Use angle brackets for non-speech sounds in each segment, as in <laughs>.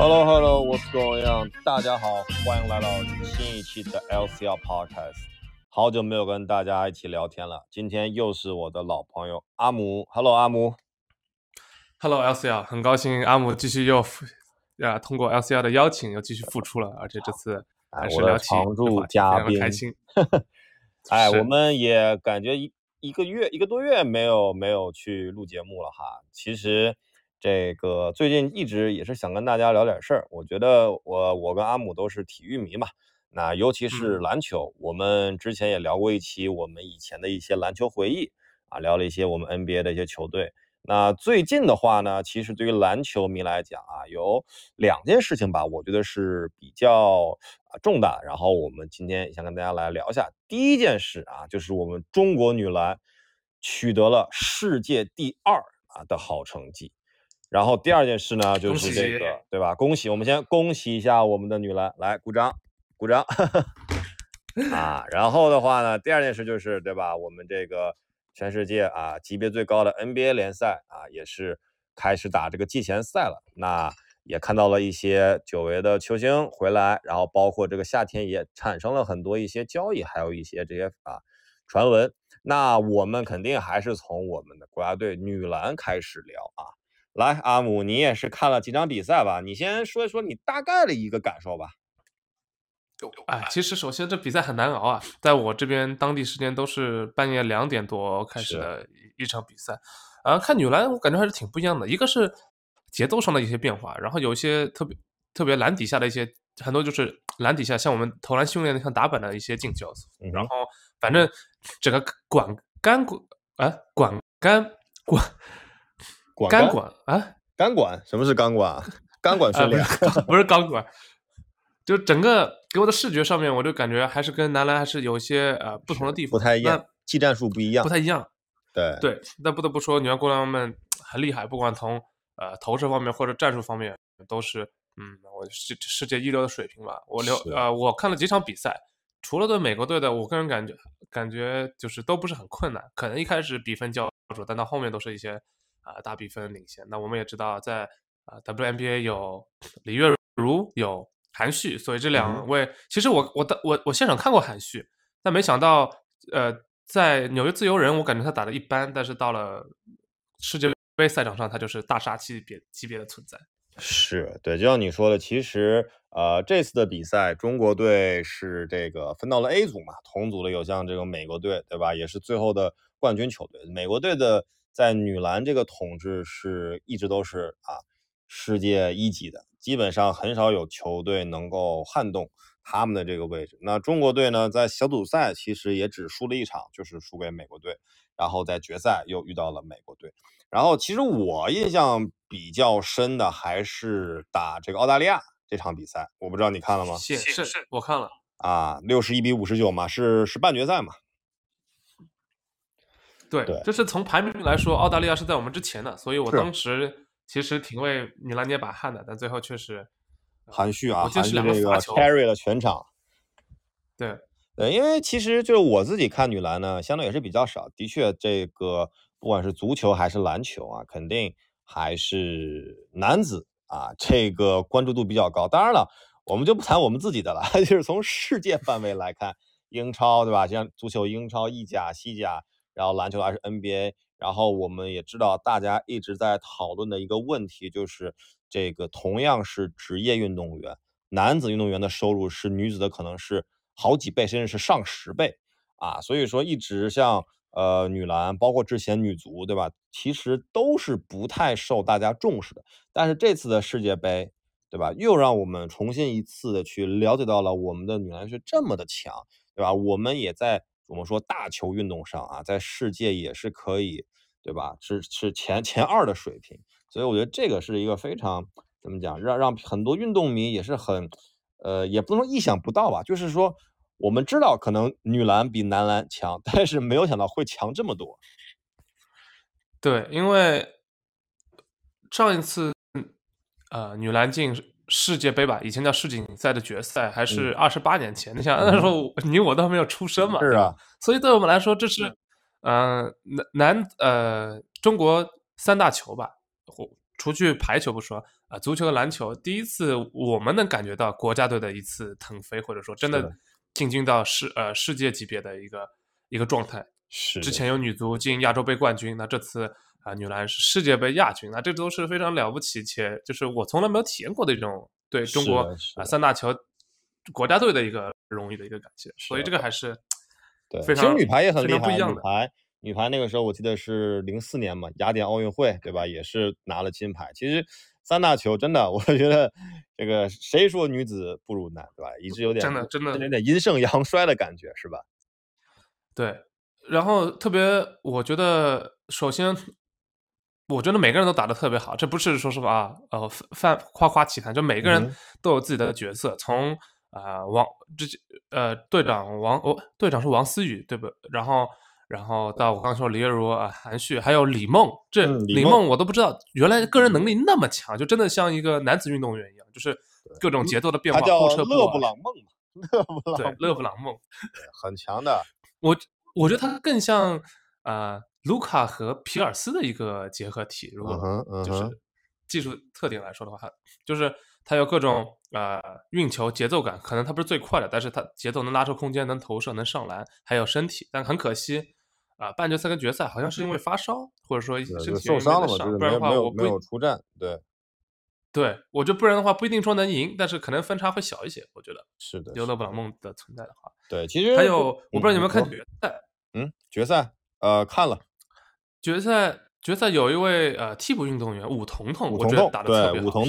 Hello Hello，What's going on？大家好，欢迎来到新一期的 LCL Podcast。好久没有跟大家一起聊天了，今天又是我的老朋友阿姆。Hello 阿姆。Hello LCL，很高兴阿姆继续又复啊通过 LCL 的邀请又继续复出了，而且这次哎我的还是聊起常驻嘉非常的开宾心。<laughs> 哎，是我们也感觉一一个月一个多月没有没有去录节目了哈。其实这个最近一直也是想跟大家聊点事儿。我觉得我我跟阿姆都是体育迷嘛，那尤其是嗯篮球，我们之前也聊过一期我们以前的一些篮球回忆啊，聊了一些我们 NBA 的一些球队。那最近的话呢，其实对于篮球迷来讲啊，有两件事情吧，我觉得是比较啊重大的。然后我们今天也想跟大家来聊一下。第一件事啊，就是我们中国女篮取得了世界第二啊的好成绩。然后第二件事呢，就是这个对吧？恭喜，我们先恭喜一下我们的女篮，来鼓掌，鼓掌。<laughs> 啊，然后的话呢，第二件事就是对吧？我们这个全世界啊级别最高的 NBA 联赛啊，也是开始打这个季前赛了。那也看到了一些久违的球星回来，然后包括这个夏天也产生了很多一些交易，还有一些这些啊传闻。那我们肯定还是从我们的国家队女篮开始聊啊。来，阿姆，你也是看了几场比赛吧？你先说一说你大概的一个感受吧。哎，其实首先这比赛很难熬啊，在我这边当地时间都是半夜两点多开始的一一场比赛，啊，看女篮我感觉还是挺不一样的，一个是节奏上的一些变化，然后有一些特别特别篮底下的一些很多就是篮底下像我们投篮训练的像打板的一些进球，嗯然后反正整个管杆管啊管杆管管杆杆管啊钢管？什么是钢管啊？钢管训练。不是钢管，就整个给我的视觉上面，我就感觉还是跟男篮还是有一些呃不同的地方，不太一样，技战术不一样。不太一样。对对，那不得不说，女篮姑娘们很厉害，不管从呃投射方面或者战术方面，都是嗯，我世世界一流的水平吧。我留是呃，我看了几场比赛，除了对美国队的，我个人感觉感觉就是都不是很困难，可能一开始比分较主，但到后面都是一些啊、大比分领先。那我们也知道在，啊 WNBA 有李月如，有韩旭，所以这嗯两位、其实我我的我我现场看过韩旭，但没想到呃，在纽约自由人，我感觉他打的一般，但是到了世界杯赛场上，他就是大杀级别级别的存在。是对，就像你说的，其实呃这次的比赛，中国队是这个分到了 A 组嘛，同组的有像这个美国队，对吧？也是最后的冠军球队。美国队的在女篮这个统治是一直都是啊世界一级的，基本上很少有球队能够撼动他们的这个位置。那中国队呢，在小组赛其实也只输了一场，就是输给美国队，然后在决赛又遇到了美国队。然后其实我印象比较深的还是打这个澳大利亚这场比赛，我不知道你看了吗？是是，我看了。啊，六十一比五十九嘛，是是半决赛嘛？对，对就是从排名来说，澳大利亚是在我们之前的，所以我当时其实挺为米兰捏把汗的，但最后确实含蓄啊，我记得是这个 carry 了全场。对对，因为其实就是我自己看女篮呢，相对也是比较少。的确，这个不管是足球还是篮球啊，肯定还是男子啊，这个关注度比较高。当然了，我们就不谈我们自己的了，<laughs> 就是从世界范围来看，英超对吧？像足球英超、意甲、西甲，然后篮球还是 NBA。然后我们也知道，大家一直在讨论的一个问题就是，这个同样是职业运动员，男子运动员的收入是女子的可能是好几倍，甚至是上十倍啊。所以说，一直像呃女篮，包括之前女足，对吧？其实都是不太受大家重视的。但是这次的世界杯，对吧？又让我们重新一次的去了解到了我们的女篮是这么的强，对吧？我们也在我们说大球运动上啊，在世界也是可以，对吧？是是前 <laughs> 前二的水平。所以我觉得这个是一个非常怎么讲，让让很多运动迷也是很，呃，也不能说意想不到吧，就是说我们知道可能女篮比男篮强，<laughs> 但是没有想到会强这么多。对，因为上一次呃女篮进世界杯吧，以前叫世锦赛的决赛，还是二十八年前。你想那时候你我都还没有出生嘛，是啊，所以对我们来说，这是呃男男呃中国三大球吧，或除去排球不说啊，足球和篮球第一次我们能感觉到国家队的一次腾飞，或者说真的进军到世呃世界级别的一个一个状态。是之前有女足进亚洲杯冠军，那这次啊女篮是世界杯亚军，那这都是非常了不起，且就是我从来没有体验过的一种对中国啊三大球国家队的一个荣誉的一个感谢。所以这个还是对，非常女排也很厉害，女排。女排那个时候我记得是零四年嘛，雅典奥运会对吧？也是拿了金牌。其实三大球真的，<laughs> 我觉得这个谁说女子不如男对吧？一直有点真的真的有点阴盛阳衰的感觉是吧？对，然后特别我觉得，首先我觉得每个人都打得特别好，这不是说实话啊，呃，泛夸夸其谈，就每个人都有自己的角色。从啊王这呃队长王哦队长是王思雨对不？然后。然后到我刚说李月如啊，韩旭，还有李梦，这李梦我都不知道，原来个人能力那么强，就真的像一个男子运动员一样，就是各种节奏的变化。他叫勒布朗梦嘛，<laughs> 勒布朗对勒布朗梦，很强的。我我觉得他更像啊卢卡和皮尔斯的一个结合体，如果就是技术特点来说的话，就是他有各种啊运球节奏感，可能他不是最快的，但是他节奏能拉出空间，能投射，能上篮，还有身体，但很可惜。啊，半决赛跟决赛好像是因为发烧，或者说身体受伤了嘛，不然的话我没有出战。对，对我觉得不然的话不一定说能赢，但是可能分差会小一些。我觉得是的，有勒布朗梦的存在的话，对，其实还有我不知道你有没有看决赛？嗯，决赛呃看了，决赛决赛有一位呃替补运动员武彤彤，我觉得打的特别好，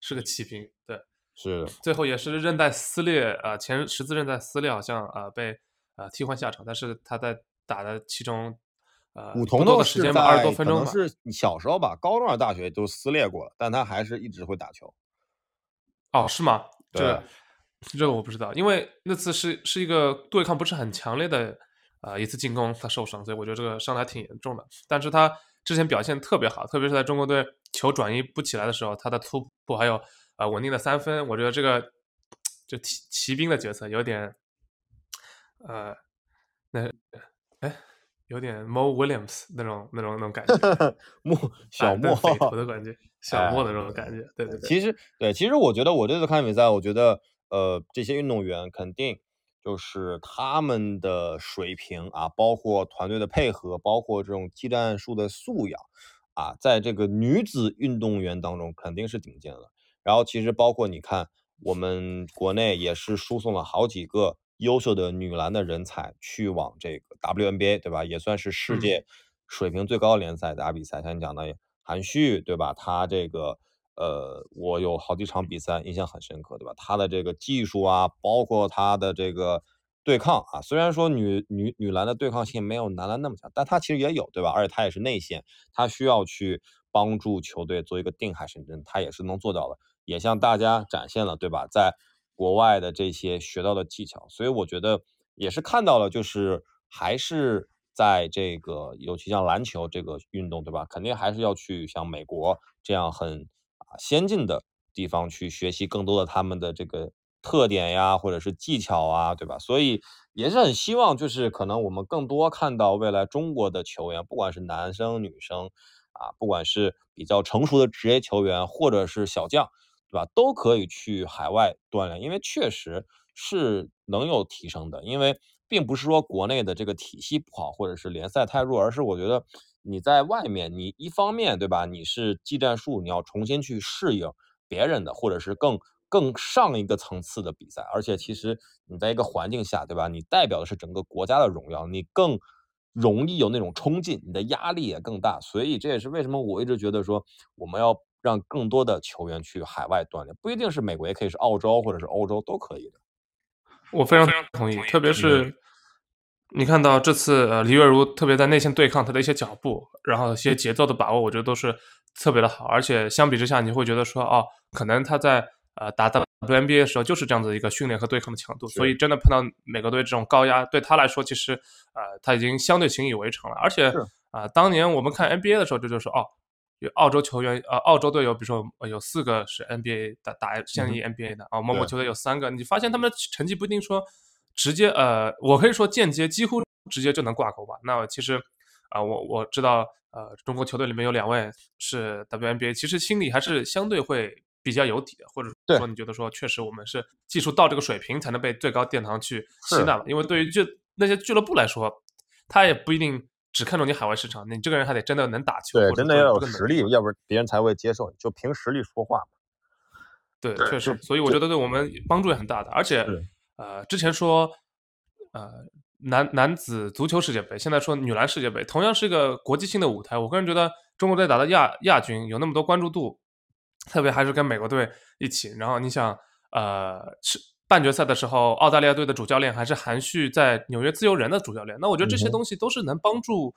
是个骑兵，对，是最后也是韧带撕裂啊，前十字韧带撕裂，好像啊被啊替换下场，但是他在。打的其中，呃，五同的时间吧，二十多分钟是小时候吧，高中、大学都撕裂过了，但他还是一直会打球。哦，是吗？这这个我不知道，因为那次是是一个对抗不是很强烈的啊一次进攻，他受伤，所以我觉得这个伤还挺严重的。但是他之前表现特别好，特别是在中国队球转移不起来的时候，他的突破还有呃稳定的三分，我觉得这个就骑骑兵的角色有点，呃，那。哎，有点 Mo Williams 那种那种那种感觉，<laughs> 莫小莫匪徒的感觉，<laughs> 小莫的那种感觉。对对对，其实对，其实我觉得我这次看比赛，我觉得呃这些运动员肯定就是他们的水平啊，包括团队的配合，包括这种技战术的素养啊，在这个女子运动员当中肯定是顶尖了。然后其实包括你看，我们国内也是输送了好几个。优秀的女篮的人才去往这个 WNBA，对吧？也算是世界水平最高的联赛打比赛。像你讲的韩旭，对吧？他这个，呃，我有好几场比赛印象很深刻，对吧？他的这个技术啊，包括他的这个对抗啊，虽然说女女女篮的对抗性没有男篮那么强，但他其实也有，对吧？而且他也是内线，他需要去帮助球队做一个定海神针，他也是能做到的，也向大家展现了，对吧？在国外的这些学到的技巧，所以我觉得也是看到了，就是还是在这个，尤其像篮球这个运动，对吧？肯定还是要去像美国这样很先进的地方去学习更多的他们的这个特点呀，或者是技巧啊，对吧？所以也是很希望，就是可能我们更多看到未来中国的球员，不管是男生女生啊，不管是比较成熟的职业球员，或者是小将。对吧？都可以去海外锻炼，因为确实是能有提升的。因为并不是说国内的这个体系不好，或者是联赛太弱，而是我觉得你在外面，你一方面对吧？你是技战术，你要重新去适应别人的，或者是更更上一个层次的比赛。而且其实你在一个环境下，对吧？你代表的是整个国家的荣耀，你更容易有那种冲劲，你的压力也更大。所以这也是为什么我一直觉得说我们要。让更多的球员去海外锻炼，不一定是美国，也可以是澳洲或者是欧洲都可以的。我非常同意，特别是你看到这次呃李月如特别在内线对抗他的一些脚步，然后一些节奏的把握，我觉得都是特别的好。而且相比之下，你会觉得说哦，可能他在呃打 WNBA 的时候就是这样子一个训练和对抗的强度，所以真的碰到美国队这种高压，对他来说其实呃他已经相对习以为常了。而且啊，当年我们看 NBA 的时候，这就是哦。有澳洲球员，呃，澳洲队有，比如说有四个是 NBA 打打现役 NBA 的啊，某某球队有三个，你发现他们的成绩不一定说直接，呃，我可以说间接，几乎直接就能挂钩吧。那其实啊，我我知道呃中国球队里面有两位是 WNBA，其实心里还是相对会比较有底的，或者说你觉得说确实我们是技术到这个水平才能被最高殿堂去吸纳嘛？因为对于就那些俱乐部来说，他也不一定只看重你海外市场，你这个人还得真的能打球，对，真的要有实力，要不然别人才会接受你，就凭实力说话嘛。对，确实，所以我觉得对我们帮助也很大的。而且，呃，之前说，呃，男男子足球世界杯，现在说女篮世界杯，同样是一个国际性的舞台。我个人觉得，中国队打的亚亚军有那么多关注度，特别还是跟美国队一起。然后你想，呃，是半决赛的时候，澳大利亚队的主教练还是韩旭在纽约自由人的主教练。那我觉得这些东西都是能帮助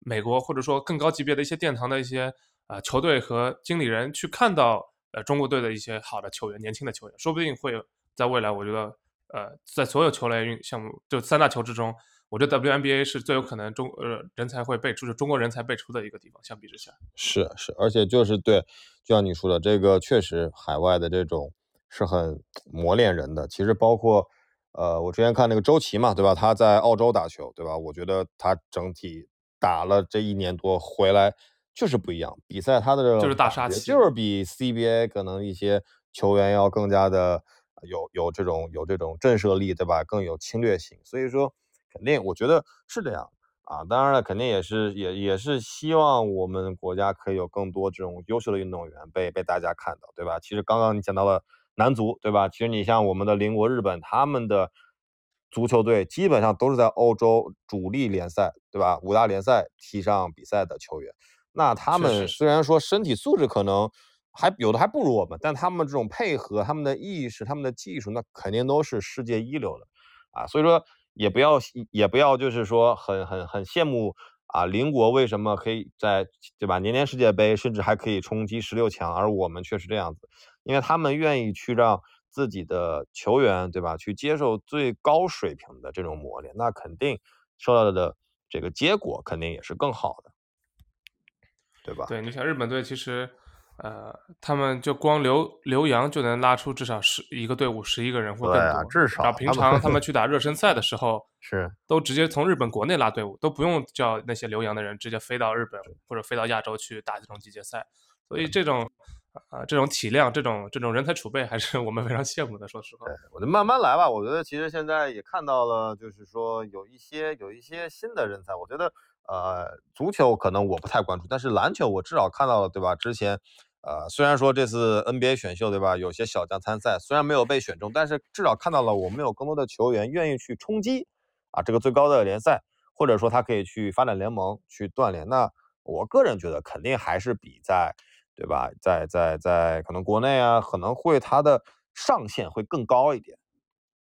美国或者说更高级别的一些殿堂的一些啊球队和经理人去看到。呃，中国队的一些好的球员，年轻的球员，说不定会在未来，我觉得，呃，在所有球类运项目，就三大球之中，我觉得 WNBA 是最有可能中呃人才会辈出，就中国人才辈出的一个地方。相比之下，是是，而且就是对，就像你说的，这个确实海外的这种是很磨练人的。其实包括，呃，我之前看那个周琦嘛，对吧？他在澳洲打球，对吧？我觉得他整体打了这一年多回来。就是不一样，比赛他的就是大杀器，就是比 CBA 可能一些球员要更加的有有这种有这种震慑力，对吧？更有侵略性，所以说肯定我觉得是这样啊。当然了，肯定也是也也是希望我们国家可以有更多这种优秀的运动员被被大家看到，对吧？其实刚刚你讲到了男足，对吧？其实你像我们的邻国日本，他们的足球队基本上都是在欧洲主力联赛，对吧？五大联赛踢上比赛的球员。那他们虽然说身体素质可能还有的还不如我们，但他们这种配合、他们的意识、他们的技术，那肯定都是世界一流的啊。所以说也不要也不要就是说很很很羡慕啊，邻国为什么可以在对吧？年年世界杯，甚至还可以冲击十六强，而我们却是这样子，因为他们愿意去让自己的球员对吧，去接受最高水平的这种磨练，那肯定受到的这个结果肯定也是更好的。对吧？对，你想日本队其实，呃，他们就光留留洋就能拉出至少十一个队伍，十一个人或更多。至少。平常他们 <laughs> 去打热身赛的时候，是都直接从日本国内拉队伍，都不用叫那些留洋的人直接飞到日本或者飞到亚洲去打这种季节赛。所以这种，啊，这种体量，这种这种人才储备，还是 <laughs> 我们非常羡慕的。说实话，我就慢慢来吧。我觉得其实现在也看到了，就是说有一些有一些新的人才，我觉得。呃，足球可能我不太关注，但是篮球我至少看到了，对吧？之前，呃，虽然说这次 NBA 选秀，对吧？有些小将参赛，虽然没有被选中，但是至少看到了我们有更多的球员愿意去冲击啊这个最高的联赛，或者说他可以去发展联盟去锻炼。那我个人觉得肯定还是比在，对吧？在在在可能国内啊，可能会他的上限会更高一点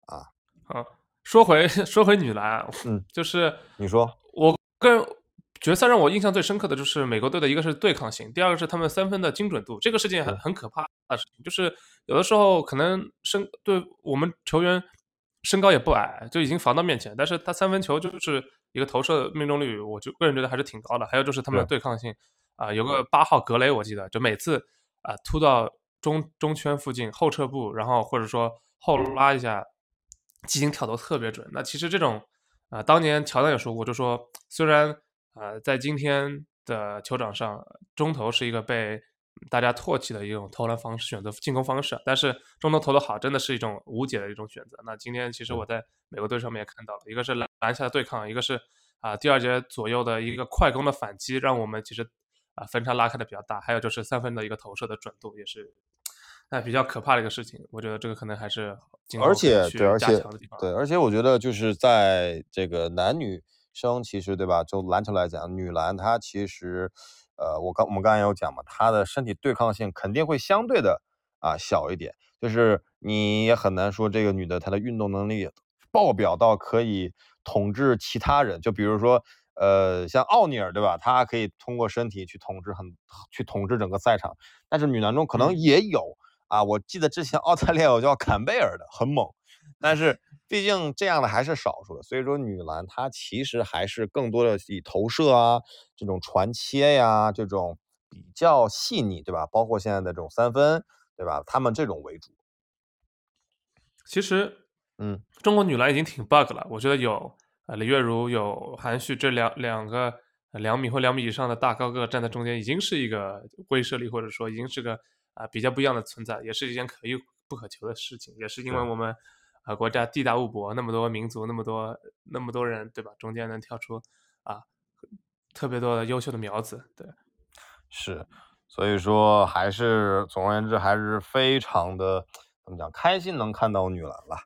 啊。好，说回 <laughs> 说回女篮，嗯，就是你说我。个人决赛让我印象最深刻的就是美国队的一个是对抗性，第二个是他们三分的精准度。这个事情很很可怕的事情，就是有的时候可能身对我们球员身高也不矮，就已经防到面前，但是他三分球就是一个投射命中率，我就个人觉得还是挺高的。还有就是他们的对抗性啊，有个八号格雷，我记得就每次啊突到中中圈附近后撤步，然后或者说后拉一下，基金跳投特别准。那其实这种。啊，当年乔丹也说过，就说虽然啊，在今天的球场上，中投是一个被大家唾弃的一种投篮方式、选择进攻方式，但是中投投的好，真的是一种无解的一种选择。那今天其实我在美国队上面也看到了，一个是篮篮下的对抗，一个是啊第二节左右的一个快攻的反击，让我们其实啊分差拉开的比较大。还有就是三分的一个投射的准度也是。那比较可怕的一个事情，我觉得这个可能还是而且对，而且对，而且我觉得就是在这个男女生，其实对吧？就篮球来讲，女篮她其实，呃，我刚我们刚才有讲嘛，她的身体对抗性肯定会相对的啊小一点，就是你也很难说这个女的她的运动能力爆表到可以统治其他人，就比如说。呃，像奥尼尔对吧？他可以通过身体去统治很，去统治整个赛场。但是女篮中可能也有啊，我记得之前澳大利亚有叫坎贝尔的，很猛。但是毕竟这样的还是少数的，所以说女篮它其实还是更多的以投射啊，这种传切呀，这种比较细腻，对吧？包括现在的这种三分，对吧？他们这种为主。其实，嗯，中国女篮已经挺 bug 了，我觉得有呃。李月如有韩旭这两两个两米或两米以上的大高个站在中间，已经是一个威慑力，或者说已经是个啊比较不一样的存在，也是一件可遇不可求的事情。也是因为我们啊国家地大物博，那么多民族，那么多那么多人，对吧？中间能跳出啊特别多的优秀的苗子，对，是，所以说还是总而言之还是非常的怎么讲，开心能看到女篮了，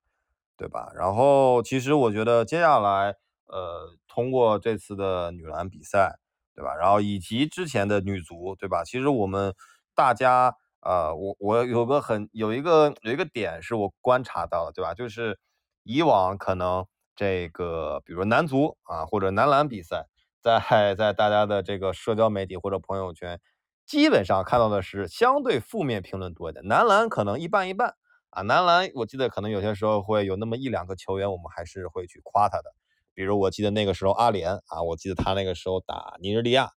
对吧？然后其实我觉得接下来。呃，通过这次的女篮比赛，对吧？然后以及之前的女足，对吧？其实我们大家，呃，我我有个很有一个有一个点是我观察到的，对吧？就是以往可能这个，比如男足啊或者男篮比赛，在在大家的这个社交媒体或者朋友圈，基本上看到的是相对负面评论多一点。男篮可能一半一半啊，男篮我记得可能有些时候会有那么一两个球员，我们还是会去夸他的。比如我记得那个时候阿联啊，我记得他那个时候打尼日利亚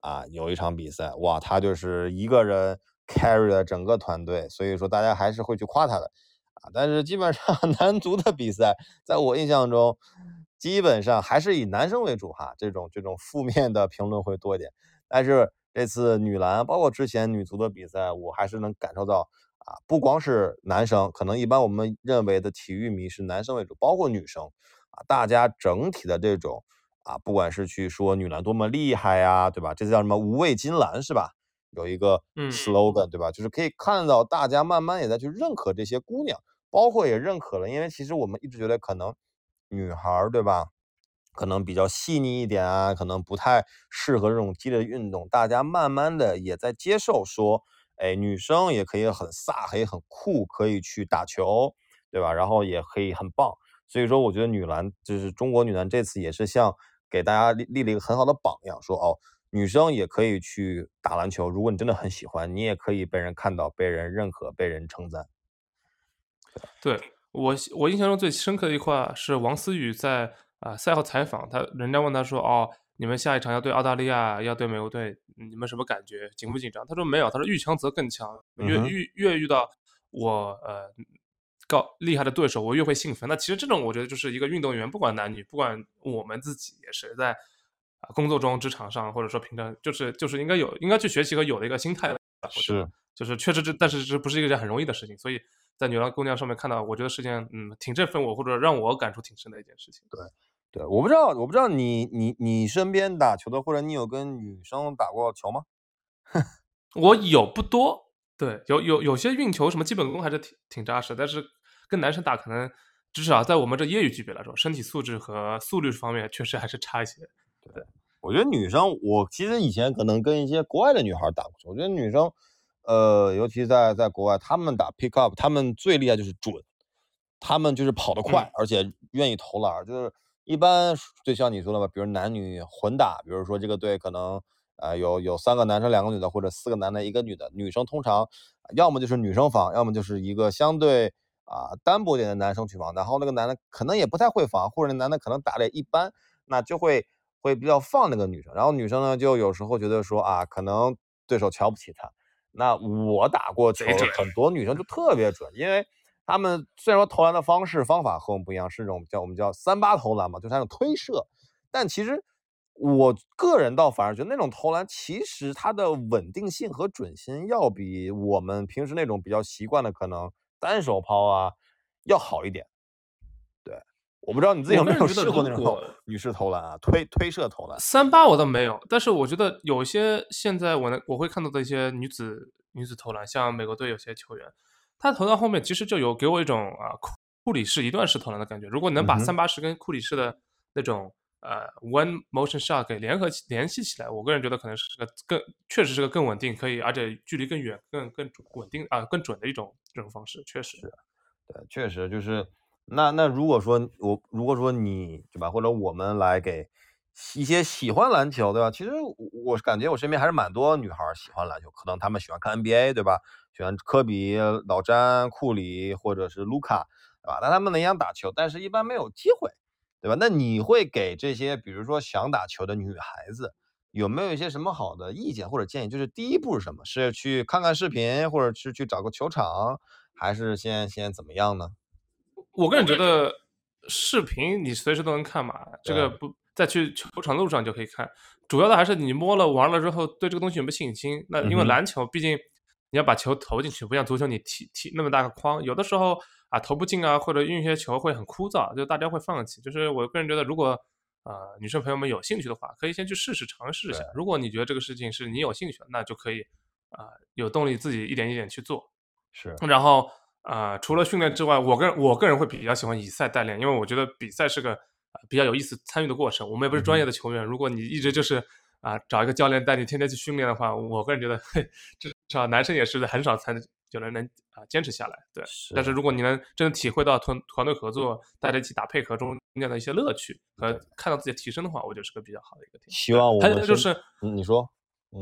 啊，有一场比赛，哇，他就是一个人 carry 了整个团队，所以说大家还是会去夸他的啊。但是基本上 <laughs> 男足的比赛，在我印象中，基本上还是以男生为主哈，这种这种负面的评论会多一点。但是这次女篮，包括之前女足的比赛，我还是能感受到啊，不光是男生，可能一般我们认为的体育迷是男生为主，包括女生。啊大家整体的这种啊，不管是去说女篮多么厉害呀，对吧？这叫什么“无畏金兰”是吧？有一个 slogan，对吧？就是可以看到大家慢慢也在去认可这些姑娘，包括也认可了，因为其实我们一直觉得可能女孩儿，对吧？可能比较细腻一点啊，可能不太适合这种激烈的运动。大家慢慢的也在接受说，哎，女生也可以很飒，可以很酷，可以去打球，对吧？然后也可以很棒。所以说，我觉得女篮就是中国女篮这次也是像给大家立立了一个很好的榜样，说哦，女生也可以去打篮球。如果你真的很喜欢，你也可以被人看到、被人认可、被人称赞。对我，我印象中最深刻的一块是王思雨在啊赛后采访，他人家问他说：“哦，你们下一场要对澳大利亚，要对美国队，你们什么感觉？紧不紧张？”他说：“没有，他说遇强则更强，越遇越遇到我呃。”高厉害的对手，我越会兴奋。那其实这种，我觉得就是一个运动员，不管男女，不管我们自己也是在啊工作中、职场上，或者说平常，就是就是应该有，应该去学习和有的一个心态。是，就是确实这，但是这不是一件很容易的事情。所以在女郎姑娘上面看到，我觉得是件嗯挺振奋我，或者让我感触挺深的一件事情。对，对，我不知道，我不知道你你你身边打球的，或者你有跟女生打过球吗？<laughs> 我有不多。对，有有有些运球什么基本功还是挺挺扎实，但是跟男生打可能至少在我们这业余级别来说，身体素质和速率方面确实还是差一些。对，我觉得女生，我其实以前可能跟一些国外的女孩打过球，我觉得女生，呃，尤其在在国外，她们打 pick up，她们最厉害就是准，她们就是跑得快，而且愿意投篮，就是一般就像你说的吧，比如男女混打，比如说这个队可能。啊，有有三个男生两个女的，或者四个男的一个女的。女生通常要么就是女生防，要么就是一个相对啊单薄点的男生去防。然后那个男的可能也不太会防，或者那男的可能打的也一般，那就会会比较放那个女生。然后女生呢，就有时候觉得说啊，可能对手瞧不起她。那我打过球，很多女生就特别准，因为她们虽然说投篮的方式方法和我们不一样，是这种叫我们叫三八投篮嘛，就是那种推射，但其实。我个人倒反而觉得那种投篮，其实它的稳定性和准心要比我们平时那种比较习惯的可能单手抛啊要好一点。对，我不知道你自己有没有试过那种女士投篮啊，推推射投篮。三八我倒没有，但是我觉得有些现在我能我会看到的一些女子女子投篮，像美国队有些球员，她投到后面其实就有给我一种啊库里式一段式投篮的感觉。如果能把三八式跟库里式的那种。呃，one motion shot 给联合起联系起来，我个人觉得可能是个更确实是个更稳定，可以而且距离更远、更更稳定啊，更准的一种这种方式，确实，对，确实就是那那如果说我如果说你对吧，或者我们来给一些喜欢篮球对吧？其实我感觉我身边还是蛮多女孩喜欢篮球，可能她们喜欢看 NBA 对吧？喜欢科比、老詹、库里或者是卢卡对吧？但他们呢也想打球，但是一般没有机会。对吧？那你会给这些，比如说想打球的女孩子，有没有一些什么好的意见或者建议？就是第一步是什么？是去看看视频，或者是去找个球场，还是先先怎么样呢？我个人觉得视频你随时都能看嘛，这个不在去球场路上就可以看。主要的还是你摸了玩了之后对这个东西有没有信心。那因为篮球毕竟你要把球投进去，不像足球你踢踢那么大个框，有的时候啊投不进啊，或者运一些球会很枯燥，就大家会放弃。就是我个人觉得，如果啊女生朋友们有兴趣的话，可以先去试试尝试一下。如果你觉得这个事情是你有兴趣的，那就可以啊有动力自己一点一点去做。是，然后啊除了训练之外，我个人我个人会比较喜欢以赛代练，因为我觉得比赛是个。比较有意思参与的过程，我们也不是专业的球员。如果你一直就是啊找一个教练带你天天去训练的话，我个人觉得至少男生也是很少才有人能啊坚持下来。对，但是如果你能真的体会到团团队合作、大家一起打配合中间的一些乐趣和看到自己的提升的话，我觉得是个比较好的一个点。希望我还有就是，你说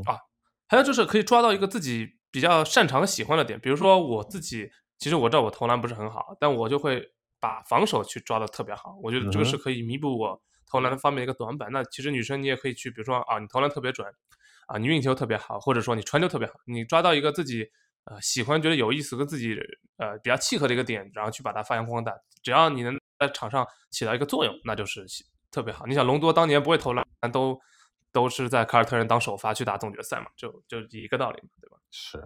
啊，还有就是可以抓到一个自己比较擅长和喜欢的点。比如说我自己，其实我知道我投篮不是很好，但我就会。把防守去抓的特别好，我觉得这个是可以弥补我投篮方面的一个短板。那其实女生你也可以去，比如说啊，你投篮特别准，啊，你运球特别好，或者说你传球特别好，你抓到一个自己呃喜欢、觉得有意思、跟自己呃比较契合的一个点，然后去把它发扬光大。只要你能在场上起到一个作用，那就是特别好。你想隆多当年不会投篮，都都是在凯尔特人当首发去打总决赛嘛，就就一个道理嘛，对吧？是，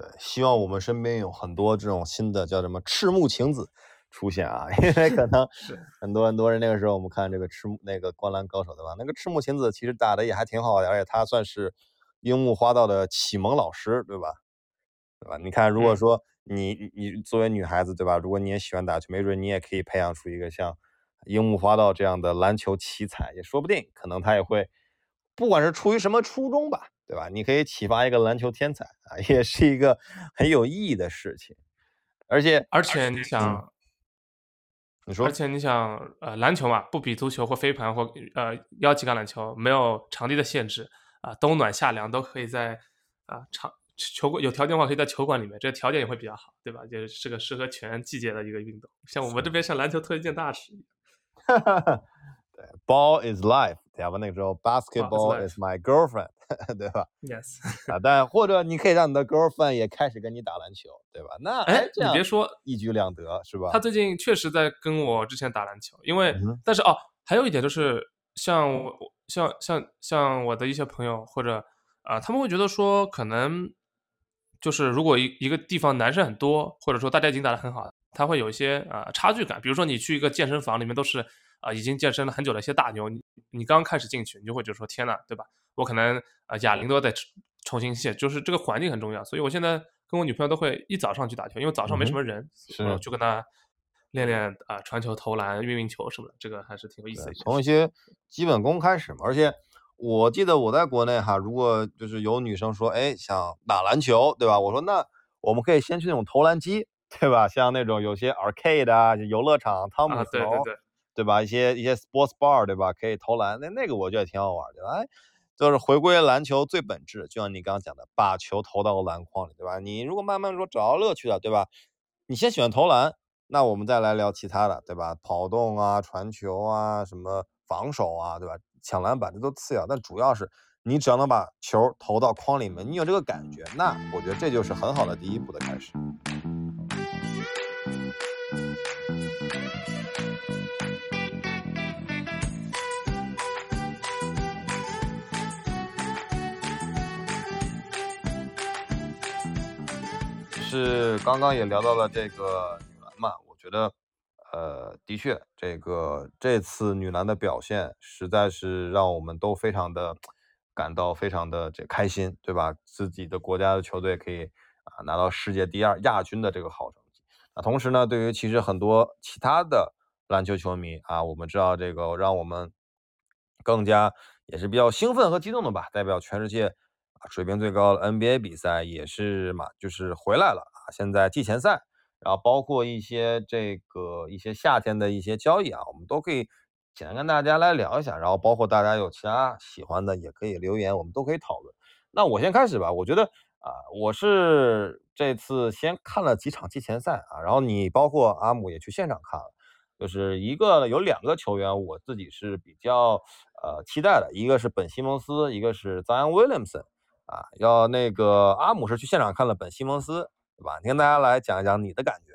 对，希望我们身边有很多这种新的叫什么赤木晴子。出现啊，<laughs> 因为可能 <laughs> 很多很多人那个时候我们看这个赤木那个灌篮高手对吧？那个赤木晴子其实打的也还挺好的，而且他算是樱木花道的启蒙老师对吧？对吧？你看，如果说你你作为女孩子对吧？如果你也喜欢打球，没准你也可以培养出一个像樱木花道这样的篮球奇才，也说不定。可能他也会，不管是出于什么初衷吧，对吧？你可以启发一个篮球天才啊，<laughs> 也是一个很有意义的事情。而且而且你想。你说，而且你想，呃，篮球嘛，不比足球或飞盘或呃腰旗橄榄球，没有场地的限制啊，冬暖夏凉都可以在啊场球馆有条件的话，可以在球馆里面，这个条件也会比较好，对吧？就是个适合全季节的一个运动，像我们这边像篮球特一件大事。哈 <laughs> 哈哈。Ball is life，对吧？那个时候，Basketball is my girlfriend，<laughs> 对吧？Yes。啊，但或者你可以让你的 girlfriend 也开始跟你打篮球，对吧？那哎，你别说，一举两得，是吧？他最近确实在跟我之前打篮球，因为但是哦，还有一点就是，像我像像像我的一些朋友或者啊，他们会觉得说，可能就是如果一一个地方男生很多，或者说大家已经打得很好，他会有一些啊差距感。比如说你去一个健身房，里面都是。啊，已经健身了很久的一些大牛，你你刚开始进去，你就会觉得说天呐，对吧？我可能啊哑铃都要再重新卸，就是这个环境很重要。所以我现在跟我女朋友都会一早上去打球，因为早上没什么人，是就跟她练练啊传球、投篮、运运球什么的，这个还是挺有意思的。从一些基本功开始嘛，而且我记得我在国内哈，如果就是有女生说哎想打篮球，对吧？我说那我们可以先去那种投篮机，对吧？像那种有些 arcade 啊游乐场，汤姆斯对对对。对吧？一些一些 sports bar，对吧？可以投篮，那那个我觉得挺好玩的。哎，就是回归篮球最本质，就像你刚刚讲的，把球投到篮筐里，对吧？你如果慢慢说找到乐趣了，对吧？你先喜欢投篮，那我们再来聊其他的，对吧？跑动啊，传球啊，什么防守啊，对吧？抢篮板这都次要，但主要是你只要能把球投到筐里面，你有这个感觉，那我觉得这就是很好的第一步的开始。是刚刚也聊到了这个女篮嘛？我觉得，呃，的确，这个这次女篮的表现实在是让我们都非常的感到非常的这开心，对吧？自己的国家的球队可以啊拿到世界第二亚军的这个好成绩。那同时呢，对于其实很多其他的篮球球迷啊，我们知道这个让我们更加也是比较兴奋和激动的吧，代表全世界。啊，水平最高的 NBA 比赛也是嘛，就是回来了啊。现在季前赛，然后包括一些这个一些夏天的一些交易啊，我们都可以简单跟大家来聊一下。然后包括大家有其他喜欢的，也可以留言，我们都可以讨论。那我先开始吧。我觉得啊，我是这次先看了几场季前赛啊，然后你包括阿姆也去现场看了，就是一个有两个球员，我自己是比较呃期待的，一个是本西蒙斯，一个是扎恩威廉姆森。啊，要那个阿姆是去现场看了本西蒙斯，对吧？你跟大家来讲一讲你的感觉。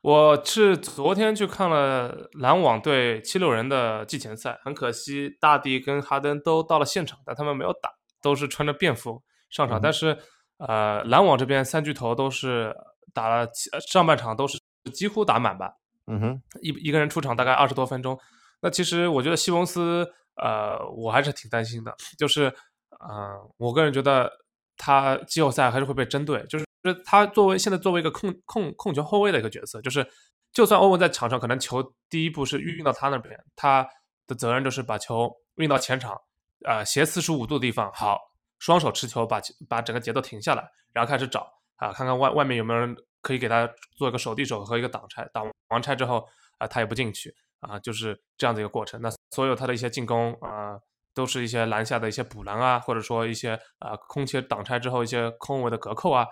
我是昨天去看了篮网对七六人的季前赛，很可惜大帝跟哈登都到了现场，但他们没有打，都是穿着便服上场。但是，呃，篮网这边三巨头都是打了上半场都是几乎打满吧，嗯哼，一一个人出场大概二十多分钟。那其实我觉得西蒙斯，呃，我还是挺担心的，就是，嗯，我个人觉得他季后赛还是会被针对，就是。他作为现在作为一个控控控球后卫的一个角色，就是就算欧文在场上，可能球第一步是运到他那边，他的责任就是把球运到前场，呃，斜四十五度的地方，好，双手持球把把整个节奏停下来，然后开始找啊，看看外外面有没有人可以给他做一个手递手和一个挡拆，挡完拆之后啊，他也不进去啊，就是这样的一个过程。那所有他的一些进攻啊。都是一些篮下的一些补篮啊，或者说一些啊空切挡拆之后一些空位的隔扣啊。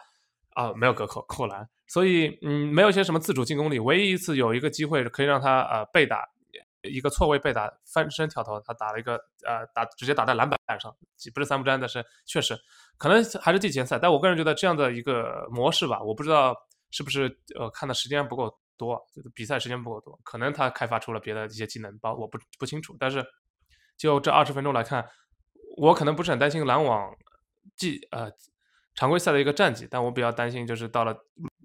啊，没有隔扣扣篮，所以嗯，没有一些什么自主进攻力。唯一一次有一个机会可以让他呃被打一个错位被打翻身跳投，他打了一个呃打直接打在篮板上，不是三不沾，但是确实可能还是季前赛。但我个人觉得这样的一个模式吧，我不知道是不是呃看的时间不够多，就是比赛时间不够多，可能他开发出了别的一些技能包，我不不清楚。但是就这二十分钟来看，我可能不是很担心篮网季呃。常规赛的一个战绩，但我比较担心，就是到了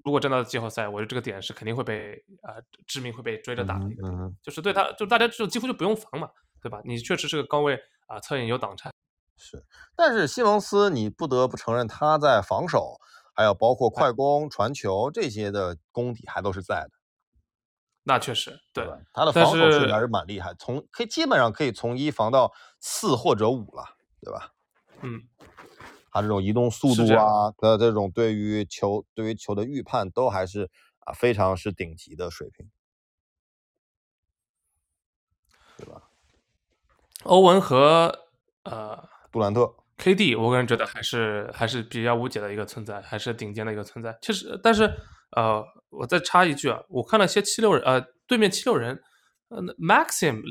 如果真到了季后赛，我觉得这个点是肯定会被呃致命会被追着打的一个点，就是对他就大家就几乎就不用防嘛，对吧？你确实是个高位啊，侧影有挡拆，是。但是西蒙斯，你不得不承认他在防守，还有包括快攻、传球这些的功底还都是在的。那确实，对他的防守确实还是蛮厉害，从可以基本上可以从一防到四或者五了，对吧？嗯。他这种移动速度啊的这种对于球对于球的预判都还是啊非常是顶级的水平，对吧？欧文和呃杜兰特、KD，我个人觉得还是还是比较无解的一个存在，还是顶尖的一个存在。其实，但是呃，我再插一句啊，我看了些七六人呃对面七六人，呃 Maxim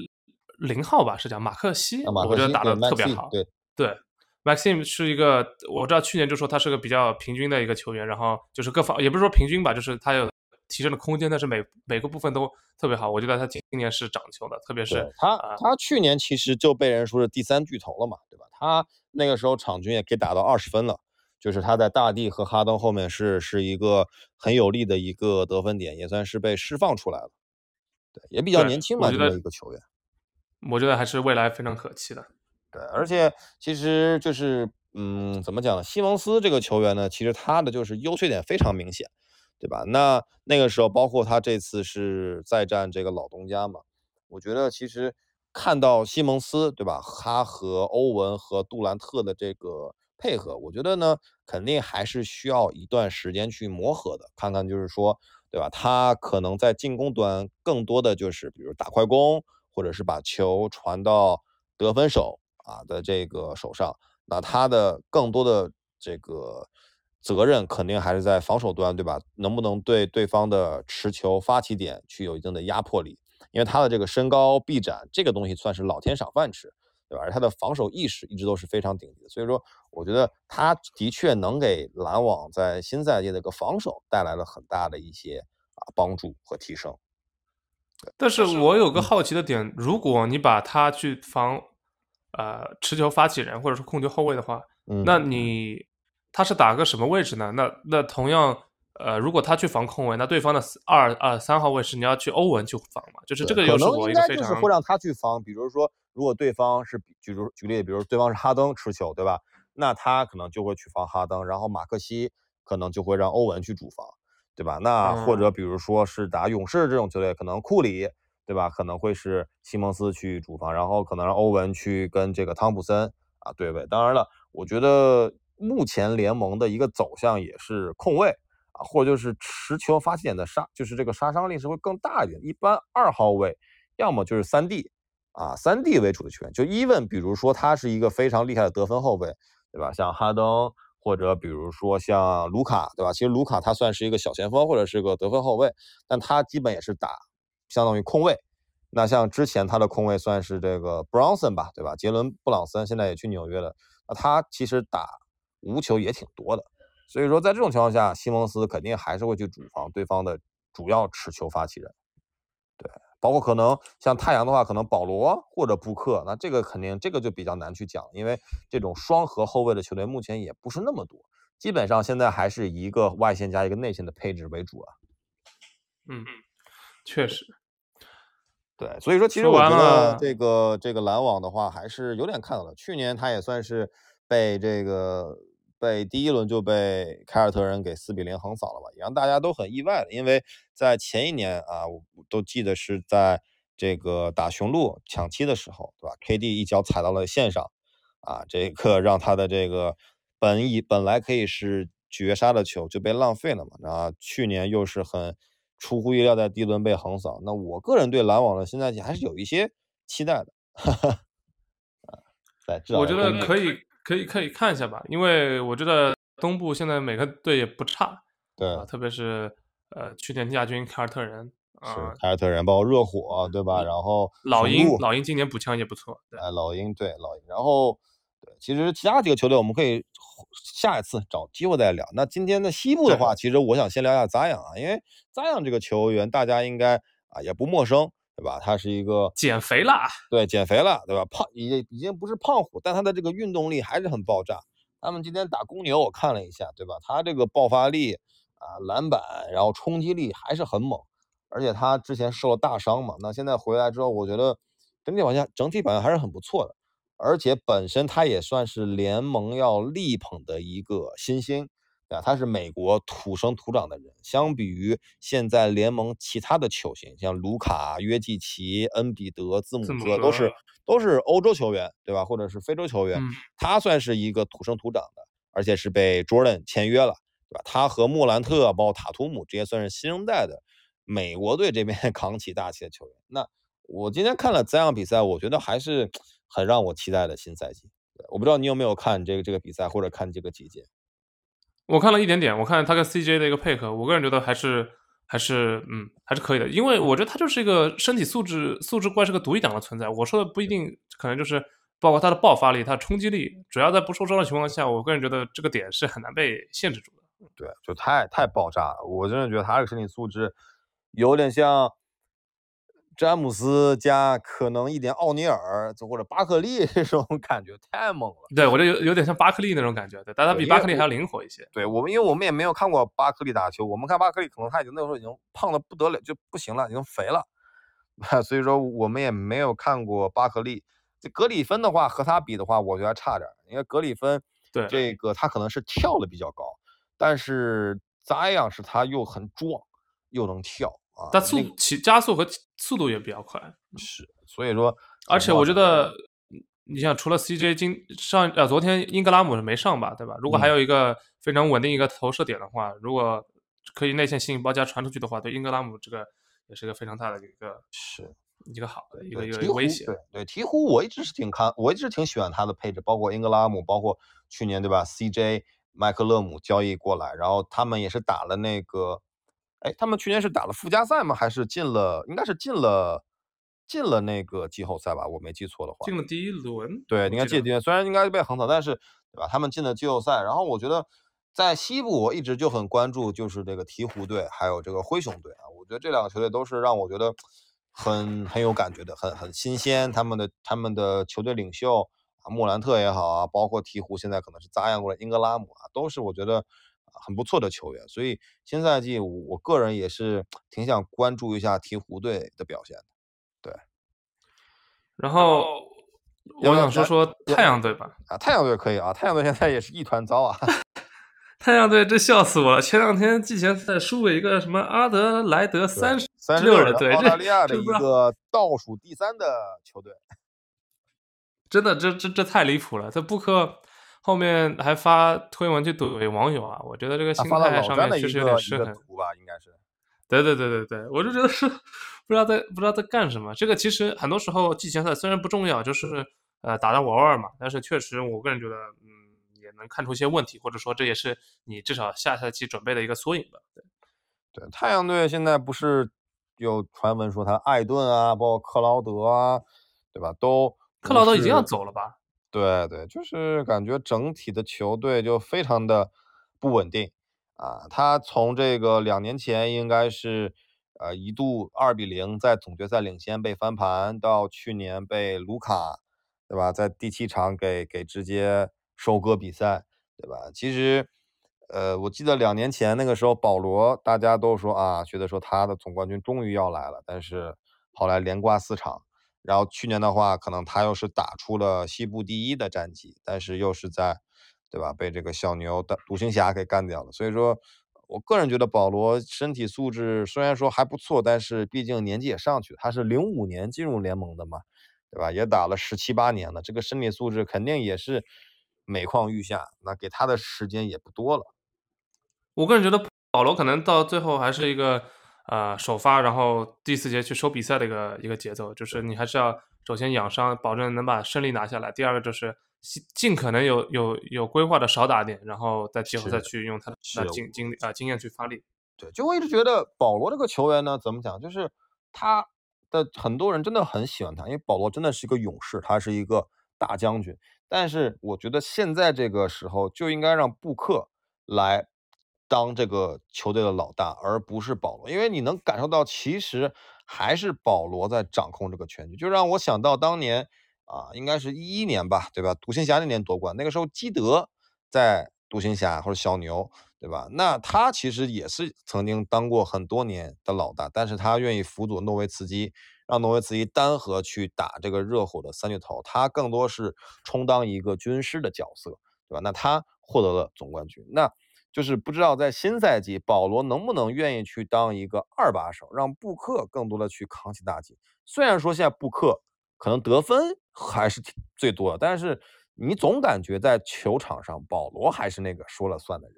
零号吧是叫马克西，我觉得打的特别好，对对。Maxim 是一个，我知道去年就说他是个比较平均的一个球员，然后就是各方也不是说平均吧，就是他有提升的空间，但是每每个部分都特别好。我觉得他今年是涨球的，特别是他他去年其实就被人说是第三巨头了嘛，对吧？他那个时候场均也可以打到二十分了，就是他在大帝和哈登后面是是一个很有利的一个得分点，也算是被释放出来了。对，也比较年轻嘛，这么一个球员，我觉得还是未来非常可期的。对，而且其实就是，嗯，怎么讲呢？西蒙斯这个球员呢，其实他的就是优缺点非常明显，对吧？那那个时候，包括他这次是再战这个老东家嘛，我觉得其实看到西蒙斯，对吧？他和欧文和杜兰特的这个配合，我觉得呢，肯定还是需要一段时间去磨合的，看看就是说，对吧？他可能在进攻端更多的就是，比如打快攻，或者是把球传到得分手。啊的这个手上，那他的更多的这个责任肯定还是在防守端，对吧？能不能对对方的持球发起点去有一定的压迫力？因为他的这个身高臂展这个东西算是老天赏饭吃，对吧？而他的防守意识一直都是非常顶级的，所以说我觉得他的确能给篮网在新赛季的一个防守带来了很大的一些啊帮助和提升。但是我有个好奇的点，如果你把他去防。呃，持球发起人或者说控球后卫的话，那你他是打个什么位置呢？那那同样，呃，如果他去防控卫，那对方的二呃三号位是你要去欧文去防嘛？就是这个又是我一个非常就是会让他去防。比如说，如果对方是举如举例，比如对方是哈登持球，对吧？那他可能就会去防哈登，然后马克西可能就会让欧文去主防，对吧？那或者比如说是打勇士这种球队，可能库里。对吧？可能会是西蒙斯去主防，然后可能让欧文去跟这个汤普森啊对位。当然了，我觉得目前联盟的一个走向也是控卫啊，或者就是持球发起点的杀，就是这个杀伤力是会更大一点。一般二号位要么就是三 D 啊，三 D 为主的球员，就 even 比如说他是一个非常厉害的得分后卫，对吧？像哈登或者比如说像卢卡，对吧？其实卢卡他算是一个小前锋或者是个得分后卫，但他基本也是打。相当于控卫，那像之前他的控卫算是这个 Bronson 吧，对吧？杰伦布朗森现在也去纽约了，那他其实打无球也挺多的，所以说在这种情况下，西蒙斯肯定还是会去主防对方的主要持球发起人。对，包括可能像太阳的话，可能保罗或者布克，那这个肯定这个就比较难去讲，因为这种双核后卫的球队目前也不是那么多，基本上现在还是一个外线加一个内线的配置为主啊。嗯，确实。对，所以说其实我觉得这个这个篮网的话还是有点看到了。去年他也算是被这个被第一轮就被凯尔特人给四比零横扫了吧，也让大家都很意外的。因为在前一年啊，我都记得是在这个打雄鹿抢七的时候，对吧？KD 一脚踩到了线上，啊，这个让他的这个本以本来可以是绝杀的球就被浪费了嘛。然后去年又是很。出乎意料，在第一轮被横扫。那我个人对篮网的新赛季还是有一些期待的。在我觉得可以，可以，可以看一下吧。因为我觉得东部现在每个队也不差。对，特别是呃，去年亚军凯尔特人，是凯尔特人，包括热火，对吧？然后老鹰，老鹰今年补强也不错。哎，老鹰对老鹰，然后对，其实其他几个球队我们可以下一次找机会再聊。那今天的西部的话，其实我想先聊一下扎养啊，因为。扎养这个球员，大家应该啊也不陌生，对吧？他是一个减肥了，对，减肥了，对吧？胖已已经不是胖虎，但他的这个运动力还是很爆炸。他们今天打公牛，我看了一下，对吧？他这个爆发力啊，篮板，然后冲击力还是很猛。而且他之前受了大伤嘛，那现在回来之后，我觉得整体表现整体表现还是很不错的。而且本身他也算是联盟要力捧的一个新星。啊，他是美国土生土长的人，相比于现在联盟其他的球星，像卢卡、约基奇、恩比德、字母哥，都是都是欧洲球员，对吧？或者是非洲球员，他算是一个土生土长的，而且是被 Jordan 签约了，对吧？他和莫兰特、包括塔图姆这些算是新生代的美国队这边 <laughs> 扛起大旗的球员。那我今天看了三样比赛，我觉得还是很让我期待的新赛季。我不知道你有没有看这个这个比赛，或者看这个集锦。我看了一点点，我看他跟 CJ 的一个配合，我个人觉得还是还是嗯还是可以的，因为我觉得他就是一个身体素质素质怪，是个独一档的存在。我说的不一定可能就是包括他的爆发力、他的冲击力，主要在不受伤的情况下，我个人觉得这个点是很难被限制住的。对，就太太爆炸了，我真的觉得他这个身体素质有点像。詹姆斯加可能一点奥尼尔，或者巴克利 <laughs> 这种感觉太猛了。对我这有有点像巴克利那种感觉，对，但他比巴克利还要灵活一些。对我们，因为我们也没有看过巴克利打球，我们看巴克利可能他已经那时候已经胖的不得了，就不行了，已经肥了，<laughs> 所以说我们也没有看过巴克利。这格里芬的话和他比的话，我觉得差点，因为格里芬对这个他可能是跳的比较高，但是扎样是他又很壮又能跳。但速起加速和速度也比较快，是，所以说，而且我觉得，你像除了 CJ 今上呃昨天英格拉姆是没上吧，对吧？如果还有一个非常稳定一个投射点的话，如果可以内线吸引包夹传出去的话，对英格拉姆这个也是一个非常大的一个是一个好的一个一个威胁。对对，鹈鹕我一直是挺看，我一直挺喜欢他的配置，包括英格拉姆，包括去年对吧？CJ 麦克勒姆交易过来，然后他们也是打了那个。哎，他们去年是打了附加赛吗？还是进了？应该是进了，进了那个季后赛吧？我没记错的话，进了第一轮。对，应该进第一轮。虽然应该被横扫，但是对吧？他们进了季后赛。然后我觉得在西部，我一直就很关注，就是这个鹈鹕队还有这个灰熊队啊。我觉得这两个球队都是让我觉得很很有感觉的，很很新鲜。他们的他们的球队领袖啊，莫兰特也好啊，包括鹈鹕现在可能是扎样过来，英格拉姆啊，都是我觉得。很不错的球员，所以新赛季我个人也是挺想关注一下鹈鹕队的表现的。对，然后我想说说太阳队吧。啊，太阳队可以啊，太阳队现在也是一团糟啊。<laughs> 太阳队这笑死我了，前两天季前赛输给一个什么阿德莱德三十三十六人队，澳大利亚的一个倒数第三的球队。真的，这这这太离谱了，这布克。后面还发推文去怼网友啊，我觉得这个心态上面确实有点失衡吧，应该是。对对对对对，我就觉得是不知道在不知道在干什么。这个其实很多时候季前赛虽然不重要，就是呃打打玩玩嘛，但是确实我个人觉得，嗯，也能看出一些问题，或者说这也是你至少下赛季准备的一个缩影吧。对对，太阳队现在不是有传闻说他艾顿啊，包括克劳德啊，对吧？都克劳德已经要走了吧？对对，就是感觉整体的球队就非常的不稳定啊，他从这个两年前应该是，呃，一度二比零在总决赛领先被翻盘，到去年被卢卡，对吧，在第七场给给直接收割比赛，对吧？其实，呃，我记得两年前那个时候保罗大家都说啊，觉得说他的总冠军终于要来了，但是后来连挂四场，然后去年的话，可能他又是打出了西部第一的战绩，但是又是在。对吧？被这个小牛的独行侠给干掉了。所以说，我个人觉得保罗身体素质虽然说还不错，但是毕竟年纪也上去了。他是零五年进入联盟的嘛，对吧？也打了十七八年了，这个身体素质肯定也是每况愈下。那给他的时间也不多了。我个人觉得保罗可能到最后还是一个呃首发，然后第四节去收比赛的一个一个节奏，就是你还是要首先养伤，保证能把胜利拿下来。第二个就是。尽尽可能有有有规划的少打点，然后在季后赛去用他的经经啊经验去发力。对，就我一直觉得保罗这个球员呢，怎么讲，就是他的很多人真的很喜欢他，因为保罗真的是一个勇士，他是一个大将军。但是我觉得现在这个时候就应该让布克来当这个球队的老大，而不是保罗，因为你能感受到其实还是保罗在掌控这个全局，就让我想到当年。啊，应该是一一年吧，对吧？独行侠那年夺冠，那个时候基德在独行侠或者小牛，对吧？那他其实也是曾经当过很多年的老大，但是他愿意辅佐诺维茨基，让诺维茨基单核去打这个热火的三巨头，他更多是充当一个军师的角色，对吧？那他获得了总冠军，那就是不知道在新赛季保罗能不能愿意去当一个二把手，让布克更多的去扛起大旗。虽然说现在布克。可能得分还是挺最多的，但是你总感觉在球场上，保罗还是那个说了算的人。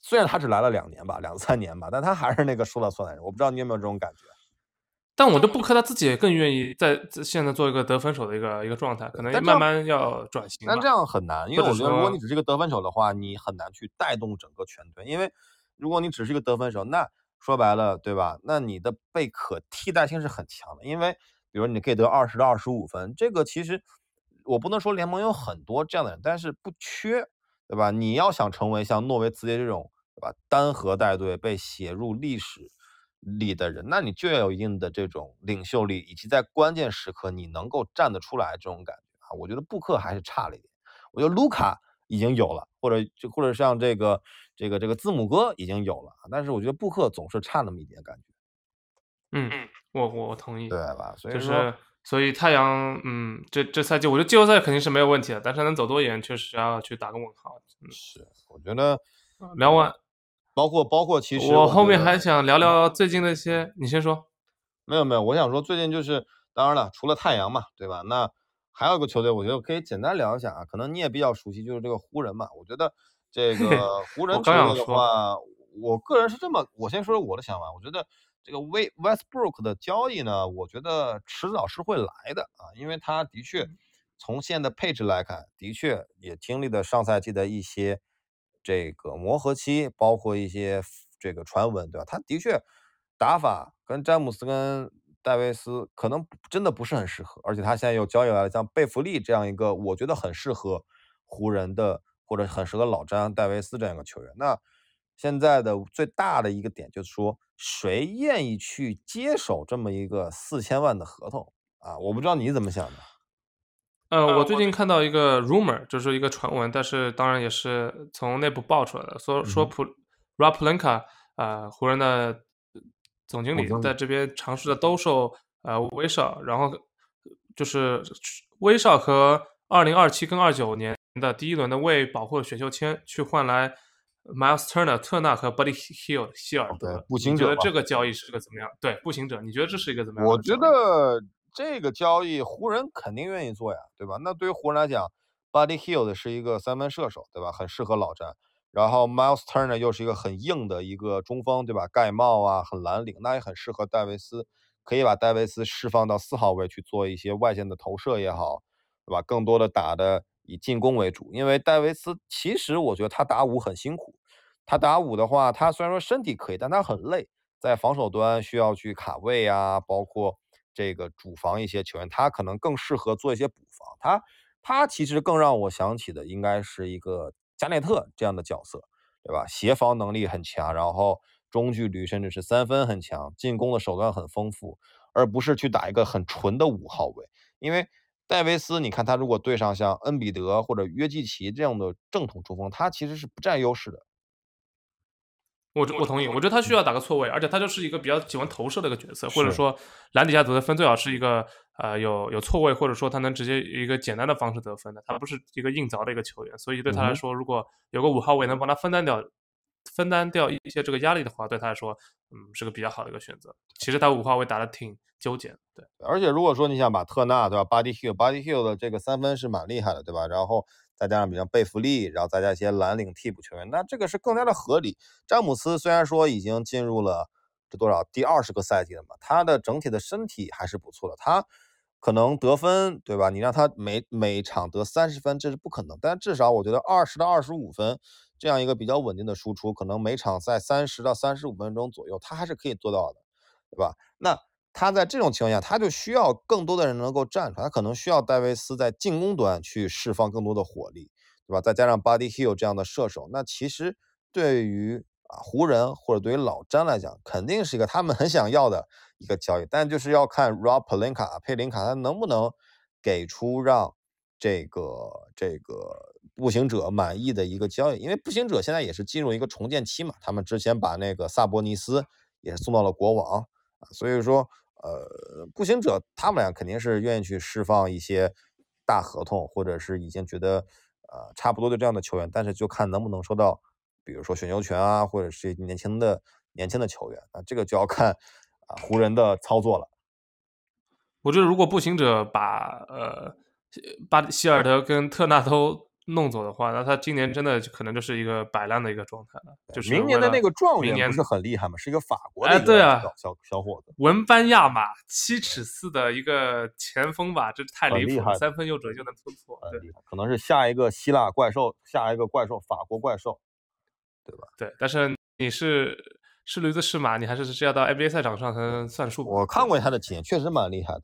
虽然他只来了两年吧，两三年吧，但他还是那个说了算的人。我不知道你有没有这种感觉？但我的布克他自己也更愿意在现在做一个得分手的一个一个状态，可能慢慢要转型。但这样很难，因为我觉得如果你只是一个得分手的话，你很难去带动整个全队。因为如果你只是一个得分手，那说白了，对吧？那你的被可替代性是很强的，因为。比如你可以得二十到二十五分，这个其实我不能说联盟有很多这样的人，但是不缺，对吧？你要想成为像诺维茨基这种，对吧？单核带队被写入历史里的人，那你就要有一定的这种领袖力，以及在关键时刻你能够站得出来这种感觉啊。我觉得布克还是差了一点，我觉得卢卡已经有了，或者就或者像这个这个这个字母哥已经有了，但是我觉得布克总是差那么一点感觉。嗯，我我我同意，对吧？所以就是所以太阳，嗯，这这赛季我觉得季后赛肯定是没有问题的，但是能走多远，确实要去打个问号。是，我觉得聊完，包括包括其实我后面还想聊聊最近的一些，你先说。没有没有，我想说最近就是，当然了，除了太阳嘛，对吧？那还有个球队，我觉得可以简单聊一下啊，可能你也比较熟悉，就是这个湖人嘛。我觉得这个 <laughs> 湖人球队的话，我个人是这么，我先说说我的想法，我觉得。这个 Westbrook 的交易呢，我觉得迟早是会来的啊，因为他的确从现在的配置来看，的确也经历了上赛季的一些这个磨合期，包括一些这个传闻，对吧？他的确打法跟詹姆斯跟戴维斯可能真的不是很适合，而且他现在又交易来了像贝弗利这样一个我觉得很适合湖人的，或者很适合老詹戴维斯这样一个球员。那现在的最大的一个点就是说。谁愿意去接手这么一个四千万的合同啊？我不知道你怎么想的。呃，我最近看到一个 rumor，就是一个传闻，但是当然也是从内部爆出来的，说说普 Raplenka 啊，湖人的总经理在这边尝试着兜售呃威少，然后就是威少和二零二七跟二九年的第一轮的未保护选秀签去换来。Miles Turner、特纳和 Buddy Hill 希尔德，步行者，你觉得这个交易是个怎么样？对，步行者，你觉得这是一个怎么样？我觉得这个交易湖人肯定愿意做呀，对吧？那对于湖人来讲，Buddy Hill 的是一个三分射手，对吧？很适合老詹。然后 Miles Turner 又是一个很硬的一个中锋，对吧？盖帽啊，很蓝领，那也很适合戴维斯，可以把戴维斯释放到四号位去做一些外线的投射也好，对吧？更多的打的。以进攻为主，因为戴维斯其实我觉得他打五很辛苦。他打五的话，他虽然说身体可以，但他很累，在防守端需要去卡位啊，包括这个主防一些球员，他可能更适合做一些补防。他他其实更让我想起的应该是一个加内特这样的角色，对吧？协防能力很强，然后中距离甚至是三分很强，进攻的手段很丰富，而不是去打一个很纯的五号位。因为戴维斯，你看他如果对上像恩比德或者约基奇这样的正统中锋，他其实是不占优势的。我我同意，我觉得他需要打个错位，而且他就是一个比较喜欢投射的一个角色，或者说篮底下得分最好是一个呃有有错位，或者说他能直接一个简单的方式得分的，他不是一个硬凿的一个球员，所以对他来说，如果有个五号位能帮他分担掉分担掉一些这个压力的话，对他来说，嗯，是个比较好的一个选择。其实他五号位打的挺纠结，对。而且如果说你想把特纳对吧，Body Hill，Body Hill 的这个三分是蛮厉害的，对吧？然后。再加上比如贝弗利，然后再加一些蓝领替补球员，那这个是更加的合理。詹姆斯虽然说已经进入了这多少第二十个赛季了嘛，他的整体的身体还是不错的。他可能得分，对吧？你让他每每场得三十分，这是不可能。但至少我觉得二十到二十五分这样一个比较稳定的输出，可能每场在三十到三十五分钟左右，他还是可以做到的，对吧？那。他在这种情况下，他就需要更多的人能够站出来，他可能需要戴维斯在进攻端去释放更多的火力，对吧？再加上 Body Hill 这样的射手，那其实对于啊湖人或者对于老詹来讲，肯定是一个他们很想要的一个交易，但就是要看 Rob Pelinka 佩林卡他能不能给出让这个这个步行者满意的一个交易，因为步行者现在也是进入一个重建期嘛，他们之前把那个萨博尼斯也是送到了国王，所以说。呃，步行者他们俩肯定是愿意去释放一些大合同，或者是已经觉得呃差不多的这样的球员，但是就看能不能收到，比如说选秀权啊，或者是年轻的年轻的球员啊，这个就要看啊湖人的操作了。我觉得如果步行者把呃巴希尔德跟特纳都。弄走的话，那他今年真的可能就是一个摆烂的一个状态了。就是明年的那个状元不是很厉害吗？是一个法国的小小伙子，文班亚马，七尺四的一个前锋吧，这太离谱了，三分又准又能突破，对，可能是下一个希腊怪兽，下一个怪兽，法国怪兽，对吧？对，但是你是是驴子是马，你还是是要到 NBA 赛场上才能算数。我看过他的体验，确实蛮厉害的，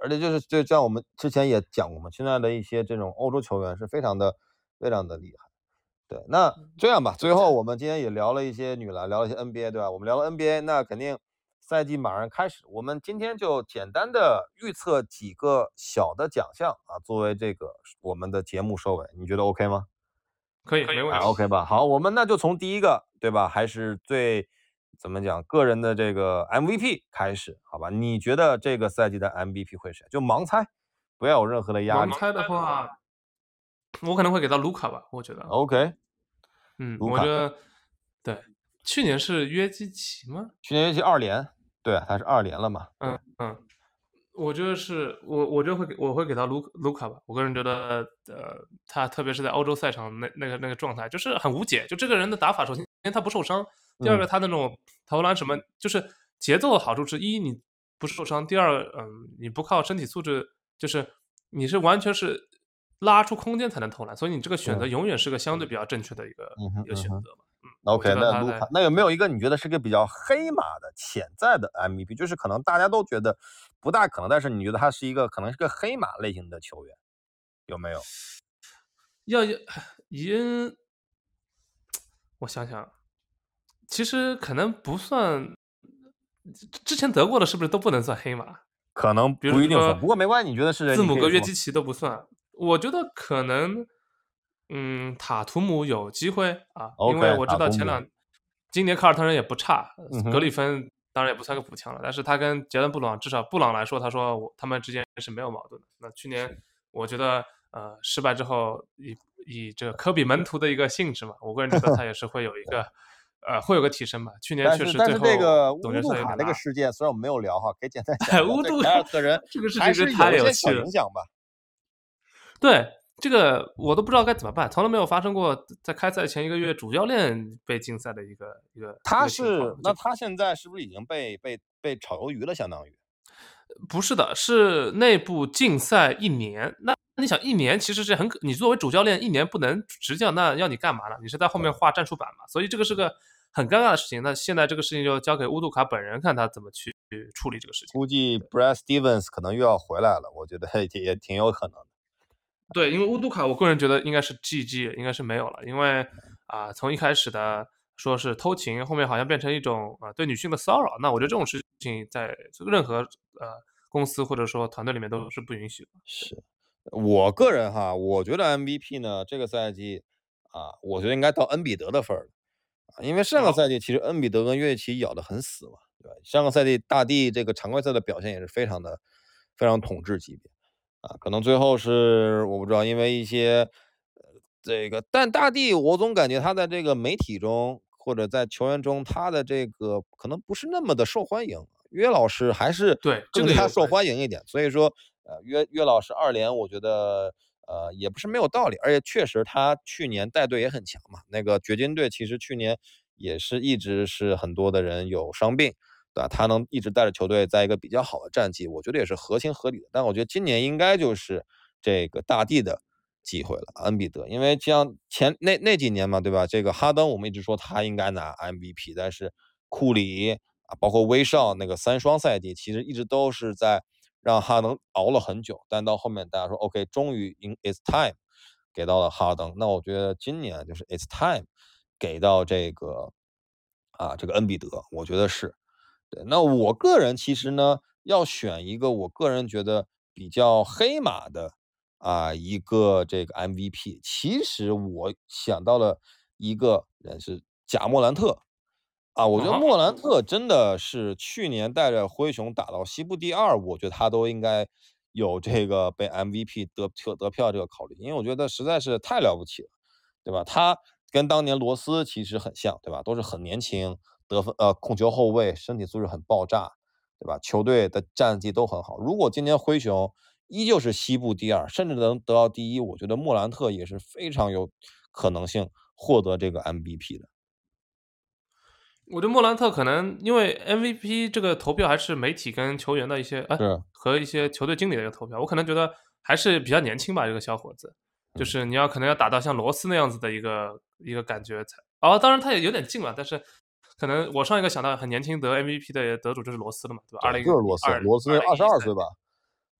而且就是就像我们之前也讲过嘛，现在的一些这种欧洲球员是非常的。非常的厉害，对，那这样吧，最后我们今天也聊了一些女篮，聊了一些 NBA，对吧？我们聊了 NBA，那肯定赛季马上开始，我们今天就简单的预测几个小的奖项啊，作为这个我们的节目收尾，你觉得 OK 吗？可以，没问题，OK 吧？好，我们那就从第一个，对吧？还是最怎么讲个人的这个 MVP 开始，好吧？你觉得这个赛季的 MVP 会谁？就盲猜，不要有任何的压力。盲猜的话。我可能会给到卢卡吧，我觉得。OK，嗯，我觉得对。去年是约基奇吗？去年约基二连，对，他是二连了嘛？嗯嗯，我觉得是我，我觉得会给我会给到卢卢卡吧。我个人觉得，呃，他特别是在欧洲赛场那那个那个状态，就是很无解。就这个人的打法，首先他不受伤，第二个他那种投篮什么，就是节奏的好处是一你不受伤，第二嗯你不靠身体素质，就是你是完全是。拉出空间才能投篮，所以你这个选择永远是个相对比较正确的一个一个选择嘛。嗯，OK，那卢卡，那有没有一个你觉得是个比较黑马的潜在的 MVP？就是可能大家都觉得不大可能，但是你觉得他是一个可能是个黑马类型的球员，有没有？要因我想想，其实可能不算，之前得过的是不是都不能算黑马？可能不一定算，不过没关系，你觉得是字母哥、约基奇都不算。我觉得可能，嗯，塔图姆有机会啊，因为我知道前两，今年卡尔特人也不差，格里芬当然也不算个补强了，但是他跟杰伦布朗至少布朗来说，他说我他们之间是没有矛盾的。那去年我觉得呃失败之后，以以这个科比门徒的一个性质嘛，我个人觉得他也是会有一个呃会有个提升吧。去年确实但是这个乌杜卡那个事件虽然我们没有聊哈，可以简单 <laughs> 讲乌杜凯尔特人这个事情是有些小影响吧。对这个我都不知道该怎么办，从来没有发生过在开赛前一个月主教练被禁赛的一个一个。他是那他现在是不是已经被被被炒鱿鱼了？相当于不是的，是内部禁赛一年。那你想一年其实是很可，你作为主教练一年不能执教，那要你干嘛呢？你是在后面画战术板嘛？所以这个是个很尴尬的事情。那现在这个事情就交给乌杜卡本人看他怎么去处理这个事情。估计 Brad Stevens 可能又要回来了，我觉得 <laughs> 也也挺有可能的。对，因为乌杜卡，我个人觉得应该是 GG，应该是没有了，因为啊，从一开始的说是偷情，后面好像变成一种啊对女性的骚扰。那我觉得这种事情在任何呃公司或者说团队里面都是不允许的。是我个人哈，我觉得 MVP 呢这个赛季啊，我觉得应该到恩比德的份儿啊，因为上个赛季其实恩比德跟约基奇咬得很死嘛，对吧？上个赛季大帝这个常规赛的表现也是非常的非常统治级别啊，可能最后是我不知道，因为一些呃。这个，但大帝，我总感觉他在这个媒体中或者在球员中，他的这个可能不是那么的受欢迎。约老师还是对更加受欢迎一点，所以说，呃，约约老师二连，我觉得呃也不是没有道理，而且确实他去年带队也很强嘛。那个掘金队其实去年也是一直是很多的人有伤病，对吧？他能一直带着球队在一个比较好的战绩，我觉得也是合情合理的。但我觉得今年应该就是这个大帝的。机会了，恩比德，因为像前那那几年嘛，对吧？这个哈登，我们一直说他应该拿 MVP，但是库里啊，包括威少那个三双赛季，其实一直都是在让哈登熬了很久。但到后面大家说，OK，终于 in its time 给到了哈登。那我觉得今年就是 its time 给到这个啊，这个恩比德，我觉得是对。那我个人其实呢，要选一个我个人觉得比较黑马的。啊，一个这个 MVP，其实我想到了一个人是贾莫兰特，啊，我觉得莫兰特真的是去年带着灰熊打到西部第二，我觉得他都应该有这个被 MVP 得票得票这个考虑，因为我觉得实在是太了不起了，对吧？他跟当年罗斯其实很像，对吧？都是很年轻，得分呃控球后卫，身体素质很爆炸，对吧？球队的战绩都很好。如果今年灰熊，依旧是西部第二，甚至能得到第一。我觉得莫兰特也是非常有可能性获得这个 MVP 的。我觉得莫兰特可能因为 MVP 这个投票还是媒体跟球员的一些哎和一些球队经理的一个投票，我可能觉得还是比较年轻吧，这个小伙子，就是你要可能要打到像罗斯那样子的一个一个感觉才。哦，当然他也有点近了，但是可能我上一个想到很年轻得 MVP 的得主就是罗斯了嘛，对吧？二零就是罗斯，罗斯二十二岁吧。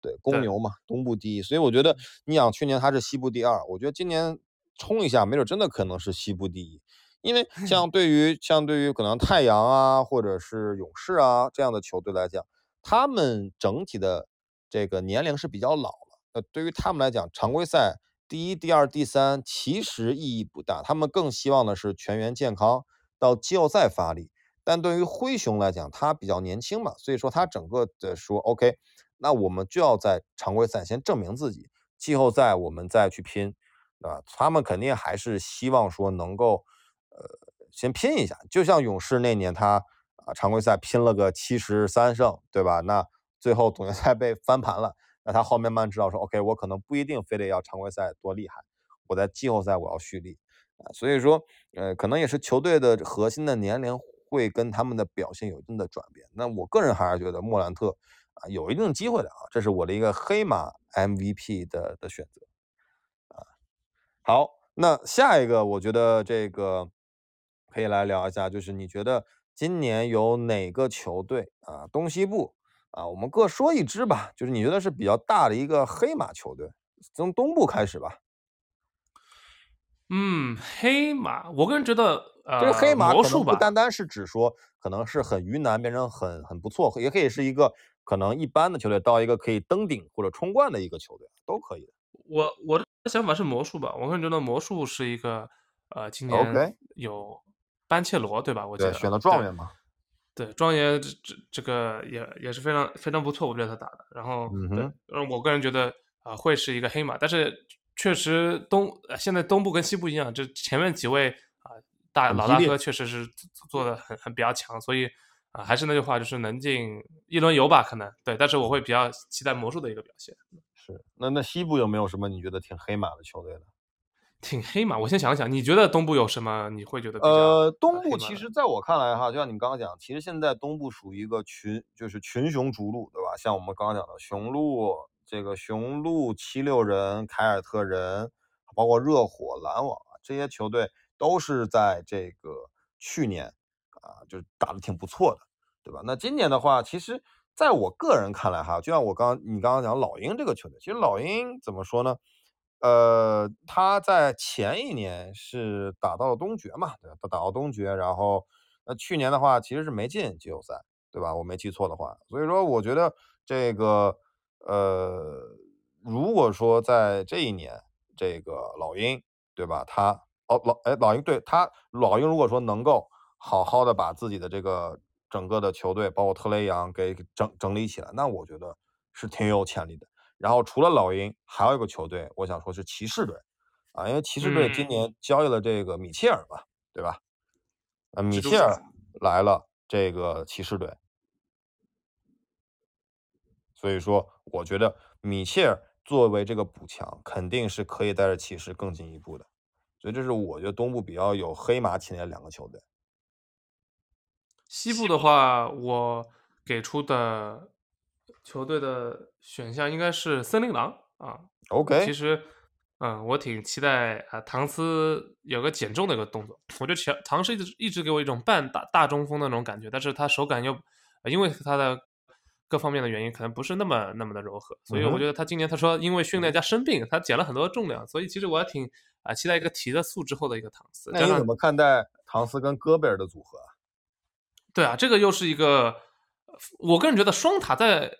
对，公牛嘛，东部第一，所以我觉得你想去年他是西部第二，我觉得今年冲一下，没准真的可能是西部第一。因为像对于像对于可能太阳啊，或者是勇士啊这样的球队来讲，他们整体的这个年龄是比较老了。那，对于他们来讲，常规赛第一、第二、第三其实意义不大，他们更希望的是全员健康到季后赛发力。但对于灰熊来讲，他比较年轻嘛，所以说他整个的说 OK。那我们就要在常规赛先证明自己，季后赛我们再去拼，对吧？他们肯定还是希望说能够，呃，先拼一下。就像勇士那年，他啊常规赛拼了个七十三胜，对吧？那最后总决赛被翻盘了，那他后面慢慢知道说，OK，我可能不一定非得要常规赛多厉害，我在季后赛我要蓄力啊。所以说，呃，可能也是球队的核心的年龄会跟他们的表现有一定的转变。那我个人还是觉得莫兰特。啊，有一定机会的啊，这是我的一个黑马 MVP 的的选择啊。好，那下一个我觉得这个可以来聊一下，就是你觉得今年有哪个球队啊，东西部啊，我们各说一支吧，就是你觉得是比较大的一个黑马球队，从东部开始吧。嗯，黑马，我个人觉得，呃，这个黑马可能不单单是指说可能是很云南变成很很不错，也可以是一个。可能一般的球队到一个可以登顶或者冲冠的一个球队都可以的。我我的想法是魔术吧，我个人觉得魔术是一个呃，今年有班切罗对吧？我记得选了状元嘛。对，状元这这这个也也是非常非常不错，我觉得他打的。然后，嗯我个人觉得啊会是一个黑马，但是确实东现在东部跟西部一样，这前面几位啊大老大哥确实是做的很很比较强，所以。啊，还是那句话，就是能进一轮游吧，可能对，但是我会比较期待魔术的一个表现。是，那那西部有没有什么你觉得挺黑马的球队呢？挺黑马，我先想想，你觉得东部有什么？你会觉得？呃，东部其实在我看来哈，就像你刚刚讲，其实现在东部属于一个群，就是群雄逐鹿，对吧？像我们刚刚讲的雄鹿，这个雄鹿、七六人、凯尔特人，包括热火、篮网这些球队，都是在这个去年啊，就是打得挺不错的。对吧？那今年的话，其实在我个人看来哈，就像我刚你刚刚讲老鹰这个球队，其实老鹰怎么说呢？呃，他在前一年是打到了东决嘛，对吧？他打到东决，然后那去年的话其实是没进季后赛，对吧？我没记错的话，所以说我觉得这个呃，如果说在这一年，这个老鹰，对吧？他哦老哎老鹰对他老鹰如果说能够好好的把自己的这个整个的球队，包括特雷杨给整整理起来，那我觉得是挺有潜力的。然后除了老鹰，还有一个球队，我想说是骑士队，啊，因为骑士队今嗯，年交易了这个米切尔嘛，对吧？啊，米。切尔来了这个骑士队，所以说我觉得米切尔作为这个补强，肯定是可以带着骑士更进一步的。所以这是我觉得东部比较有黑马潜力的两个球队。西部的话，我给出的球队的选项应该是森林狼啊。OK，其实，嗯，我挺期待啊，唐斯有个减重的一个动作。我觉得乔唐斯一直一直给我一种半大大中锋的那种感觉，但是他手感又呃因为他的各方面的原因，可能不是那么那么的柔和，所以我觉得他今年他说因为训练加生病，他减了很多重量，所以其实我还挺啊期待一个提了速之后的一个唐斯，那你怎么看待唐斯跟戈贝尔的组合啊对啊，这个又是一个，我个人觉得双塔在呃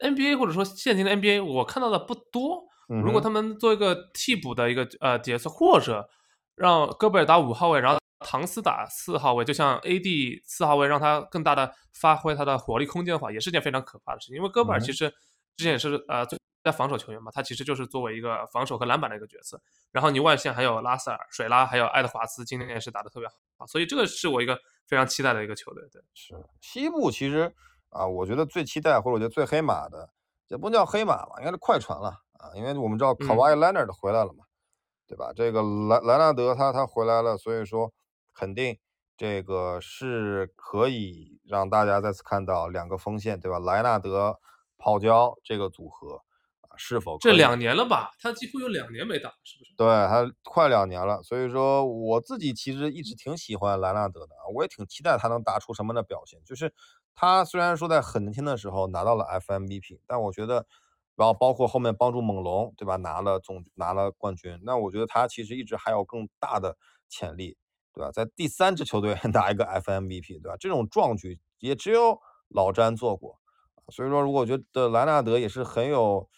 NBA 或者说现今的 NBA 我看到的不多。如果他们做一个替补的一个呃角色，或者让戈贝尔打五号位，然后唐斯打四号位，就像 AD 四号位，让他更大的发挥他的火力空间的话，也是件非常可怕的事情。因为戈贝尔其实之前也是呃最在防守球员嘛，他其实就是作为一个防守和篮板的一个角色。然后你外线还有拉塞尔、水拉，还有爱德华兹，今年也是打的特别好，所以这个是我一个非常期待的一个球队。对，是西部其实啊，我觉得最期待或者我觉得最黑马的，也不叫黑马吧，应该是快船了啊，因为我们知道卡哇伊·莱纳德回来了嘛。对吧？这个莱莱纳德他他回来了，所以说肯定这个是可以让大家再次看到两个锋线，对吧？莱纳德、泡椒这个组合啊，是否这两年了吧，他几乎有两年没打，是不是？对，他快两年了，所以说我自己其实一直挺喜欢莱纳德的啊，我也挺期待他能打出什么样的表现。就是他虽然说在很年轻的时候拿到了 FMVP，但我觉得，然后包括后面帮助猛龙，对吧，拿了总拿了冠军，那我觉得他其实一直还有更大的潜力，对吧？在第三支球队 <laughs> 拿一个 FMVP，对吧？这种壮举也只有老詹做过。所以说，如果觉得莱纳德也是很有，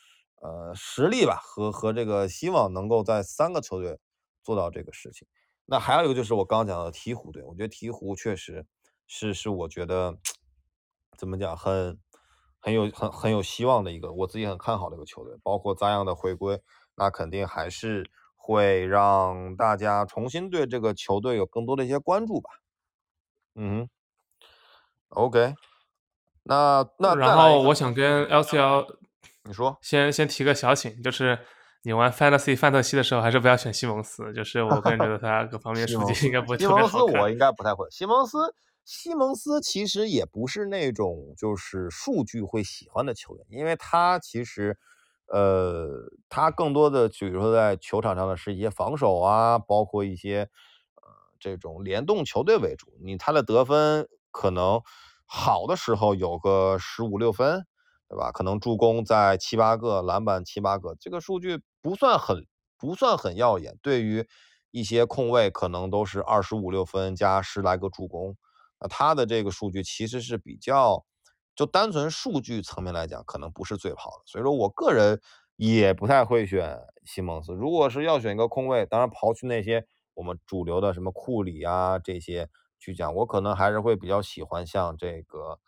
呃，实力吧，和和这个希望能够在三个球队做到这个事情。那还有一个就是我刚刚讲的鹈鹕队，我觉得鹈鹕确实是是我觉得怎么讲，很很有很很有希望的一个，我自己很看好的一个球队。包括扎样的回归，那肯定还是会让大家重新对这个球队有更多的一些关注吧。嗯哼，OK，那那然后我想跟 LCL 你说。先先提个小请，就是你玩 Fantasy 范特西的时候，还是不要选西蒙斯，就是我个人觉得他各方面数据应该不会西特别蒙斯我。应该不太会。西蒙斯，西蒙斯其实也不是那种就是数据会喜欢的球员，因为他其实，呃，他更多的比如说在球场上的是一些防守啊，包括一些呃这种联动球队为主。你他的得分可能好的时候有个十五六分，对吧？可能助攻在七八个，篮板七八个，这个数据不算很不算很耀眼。对于一些控卫，可能都是二十五六分加十来个助攻，啊他的这个数据其实是比较就单纯数据层面来讲，可能不是最好的。所以说我个人也不太会选西蒙斯。如果是要选一个控卫，当然刨去那些我们主流的什么库里啊这些去讲，我可能还是会比较喜欢像这个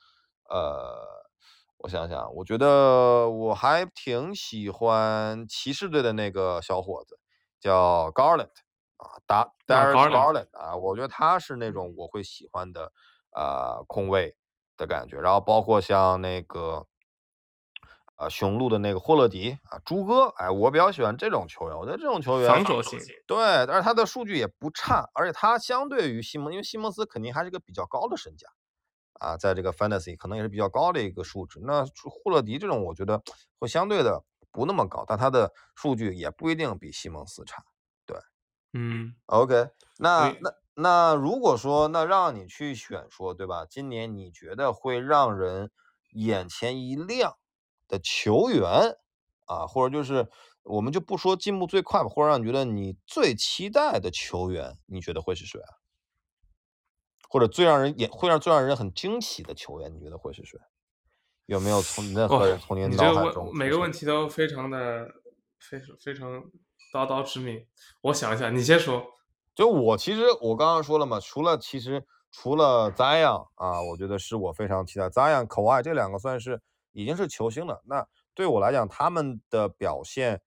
呃。我想想，我觉得我还挺喜欢骑士队的那个小伙子，叫 Garland 啊，达那 Darius Garland，Garland 啊，我觉得他是那种我会喜欢的呃控卫的感觉。然后包括像那个呃雄鹿的那个霍勒迪啊，朱哥，哎，我比较喜欢这种球员。我觉得这种球员防守型，对，但是他的数据也不差，而且他相对于西蒙，因为西蒙斯肯定还是个比较高的身价。啊，在这个 fantasy 可能也是比较高的一个数值。那霍勒迪这种，我觉得会相对的不那么高，但他的数据也不一定比西蒙斯差。对嗯，，OK，那那那如果说那让你去选说，对吧？今年你觉得会让人眼前一亮的球员啊，或者就是我们就不说进步最快吧，或者让你觉得你最期待的球员，你觉得会是谁啊？或者最让人眼会让最让人很惊喜的球员，你觉得会是谁？有没有从任何人从你你脑海中？每个问题都非常的非非常刀刀致命。我想一下，你先说。就我其实我刚刚说了嘛，除了其实除了 Zion 啊，我觉得是我非常期待 Zion、k a w i 这两个算是已经是球星了。那对我来讲，他们的表现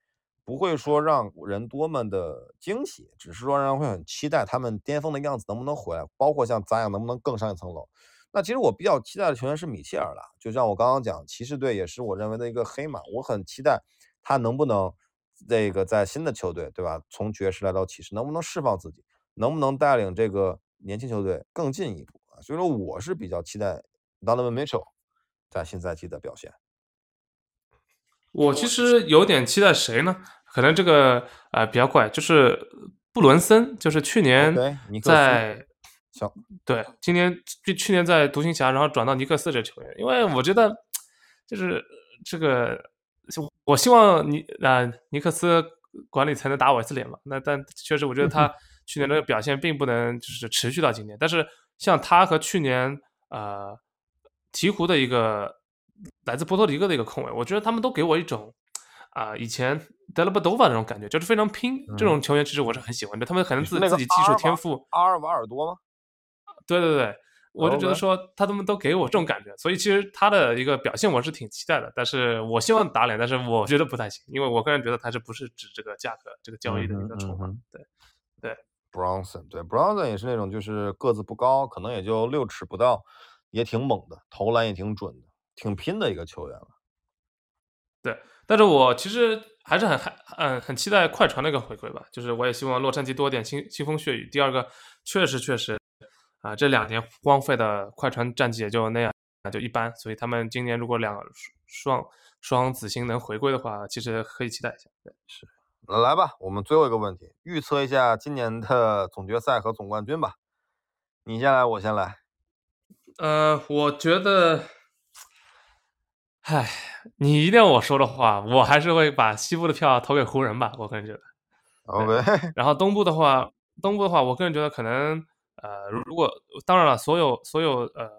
不会说让人多么的惊喜，只是说让人会很期待他们巅峰的样子能不能回来，包括像 Zion 能不能更上一层楼。那其实我比较期待的球员是米切尔了，就像我刚刚讲，骑士队也是我认为的一个黑马，我很期待他能不能这个在新的球队，对吧？从爵士来到骑士，能不能释放自己，能不能带领这个年轻球队更进一步啊？所以说，我是比较期待 Donovan Mitchell 在新赛季的表现。我其实有点期待谁呢？可能这个呃比较怪，就是布伦森，就是去年在小对今年去去年在独行侠，然后转到尼克斯这球员，因为我觉得就是这个，就我希望尼啊、尼克斯管理层能打我一次脸嘛。那但确实，我觉得他去年的表现并不能就是持续到今年，但是像他和去年呃鹈鹕的一个来自波多黎各的一个控卫，我觉得他们都给我一种啊、以前德拉巴多瓦那种感觉，就是非常拼。这种球员其实我是很喜欢的，他们可能自自己技术天赋，阿尔瓦尔多吗？对对对，我就觉得说他们都给我这种感觉，所以其实他的一个表现我是挺期待的，但是我希望打脸，但是我觉得不太行，因为我个人觉得他是不是指这个价格这个交易的一个筹码，嗯哼嗯哼对 Bronson 对 Bronson 也是那种就是个子不高，可能也就六尺不到，也挺猛的，投篮也挺准的，挺拼的一个球员了。对，但是我其实还是很很嗯很期待快船的一个回归吧，就是我也希望洛杉矶多点腥腥风血雨。第二个，确实确实啊、这两年荒废的快船战绩也就那样，就一般，所以他们今年如果两个双双子星能回归的话，其实可以期待一下。对是来吧，我们最后一个问题，预测一下今年的总决赛和总冠军吧。你先来，我先来。呃，我觉得，唉，你一定要我说的话，我还是会把西部的票投给湖人吧，我个人觉得。OK，然后东部的话，东部的话，我个人觉得可能，呃，如如果当然了，所有所有呃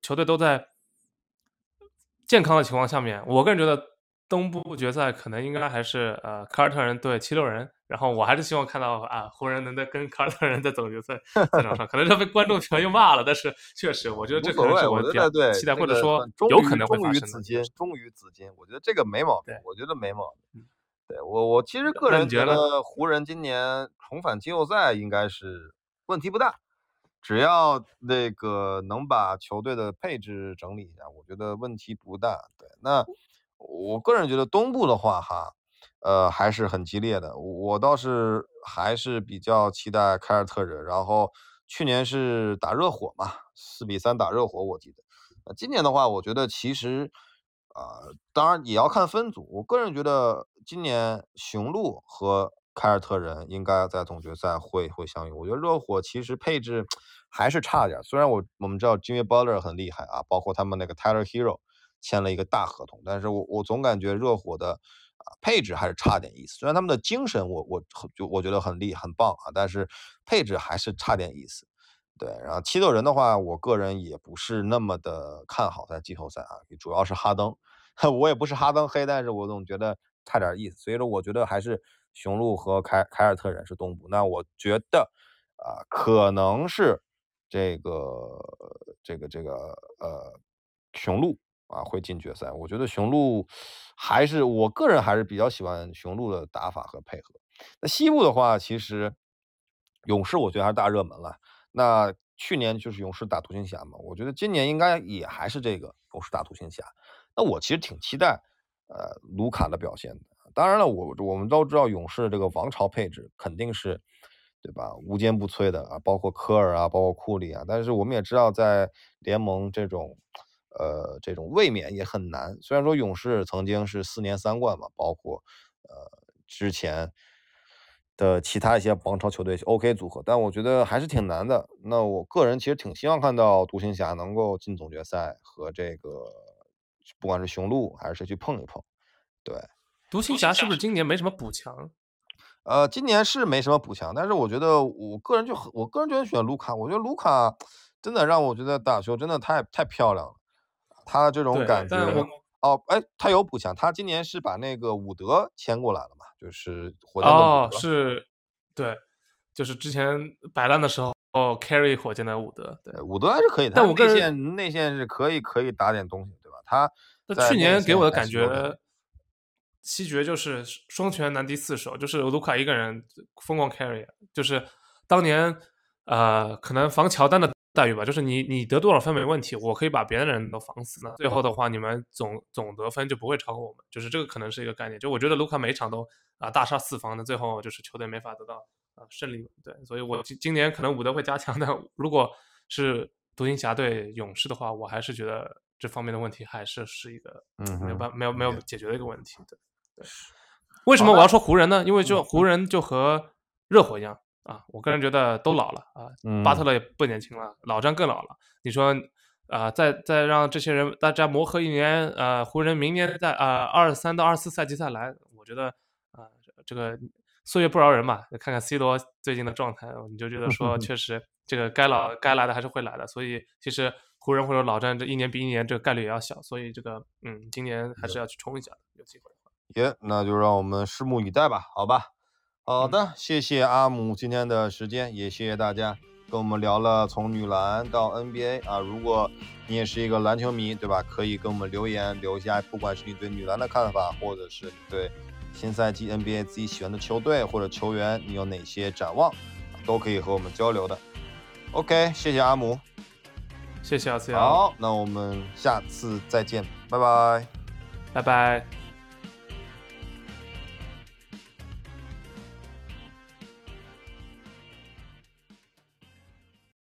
球队都在健康的情况下面，我个人觉得东部决赛可能应该还是呃凯尔特人对七六人，然后我还是希望看到啊湖人能在跟凯尔特人在总决赛赛场上，可能这被观众朋友骂了，但是确实我觉得这可能是比较我觉得对，期待，或者说有可能会忠发生的。于紫金，忠于紫金，我觉得这个没毛病，我觉得没毛病嗯。对我，我其实个人觉得湖人今年重返季后赛应该是问题不大，只要那个能把球队的配置整理一下，我觉得问题不大。对，那我个人觉得东部的话，哈，呃，还是很激烈的。我倒是还是比较期待凯尔特人，然后去年是打热火嘛，四比三打热火，我记得。那，今年的话，我觉得其实，啊、当然也要看分组。我个人觉得今年雄鹿和凯尔特人应该在总决赛会会相遇。我觉得热火其实配置 <smacks lips> 还是差点，虽然我我们知道 Jimmy Butler 很厉害啊，包括他们那个 Tyler Hero 签了一个大合同，但是我我总感觉热火的啊配置还是差点意思。虽然他们的精神我我就我觉得很厉很棒啊，但是配置还是差点意思。对，然后七六人的话，我个人也不是那么的看好在季后赛啊，主要是哈登，<laughs> 我也不是哈登黑，但是我总觉得差点意思，所以说我觉得还是雄鹿和凯凯尔特人是东部，那我觉得啊、可能是这个这个这个呃雄鹿啊会进决赛，我觉得雄鹿还是我个人还是比较喜欢雄鹿的打法和配合。那西部的话，其实勇士我觉得还是大热门了。那去年就是勇士打独行侠嘛，我觉得今年应该也还是这个勇士打独行侠。那我其实挺期待呃卢卡的表现的。当然了，我我们都知道勇士这个王朝配置肯定是对吧无坚不摧的啊，包括科尔啊，包括库里啊。但是我们也知道，在联盟这种呃这种卫冕也很难。虽然说勇士曾经是四年三冠嘛，包括呃之前的其他一些王朝球队 OK 组合，但我觉得还是挺难的。那我个人其实挺希望看到独行侠能够进总决赛和这个不管是雄鹿还是谁去碰一碰。对，独行侠是不是今年没什么补强？呃，今年是没什么补强，但是我觉得我个人就很，我个人就很喜欢卢卡。我觉得卢卡真的让我觉得打球真的太太漂亮了，他这种感觉。哦，哎，他有补强，他今年是把那个伍德签过来了嘛？就是火箭的哦，是，对，就是之前摆烂的时候哦，carry 火箭的伍德，对，伍德还是可以的，但我内线内线是可以可以打点东西，对吧？他去年给我的感觉。西决就是双拳难敌四手，就是卢卡一个人疯狂 carry，就是当年呃可能防乔丹的待遇吧，就是你你得多少分没问题，我可以把别的人都防死。那最后的话，你们总总得分就不会超过我们，就是这个可能是一个概念。就我觉得卢卡每一场都啊大杀四方的，最后就是球队没法得到啊胜利。对，所以我今今年可能伍德会加强，<laughs> 但如果是独行侠对勇士的话，我还是觉得这方面的问题还是是一个嗯没有办没有没有解决的一个问题。对。对，为什么我要说湖人呢？因为就湖人就和热火一样啊，我个人觉得都老了啊，巴特勒也不年轻了，老詹更老了。你说啊，再再让这些人大家磨合一年，呃，湖人明年在啊二三到二四赛季再来，我觉得啊，这个岁月不饶人嘛。看看 C 罗最近的状态，你就觉得说确实这个该老该来的还是会来的。所以其实湖人或者老詹这一年比一年这个概率也要小，所以这个嗯，今年还是要去冲一下，有机会。耶，那就让我们拭目以待吧，好吧。好的，谢谢阿姆今天的时间，也谢谢大家跟我们聊了从女篮到 NBA 啊。如果你也是一个篮球迷，对吧？可以跟我们留言留下，不管是你对女篮的看法，或者是你对新赛季 NBA 自己喜欢的球队或者球员，你有哪些展望，都可以和我们交流的。OK，谢谢阿姆，谢谢阿思好，那我们下次再见，拜拜，拜拜。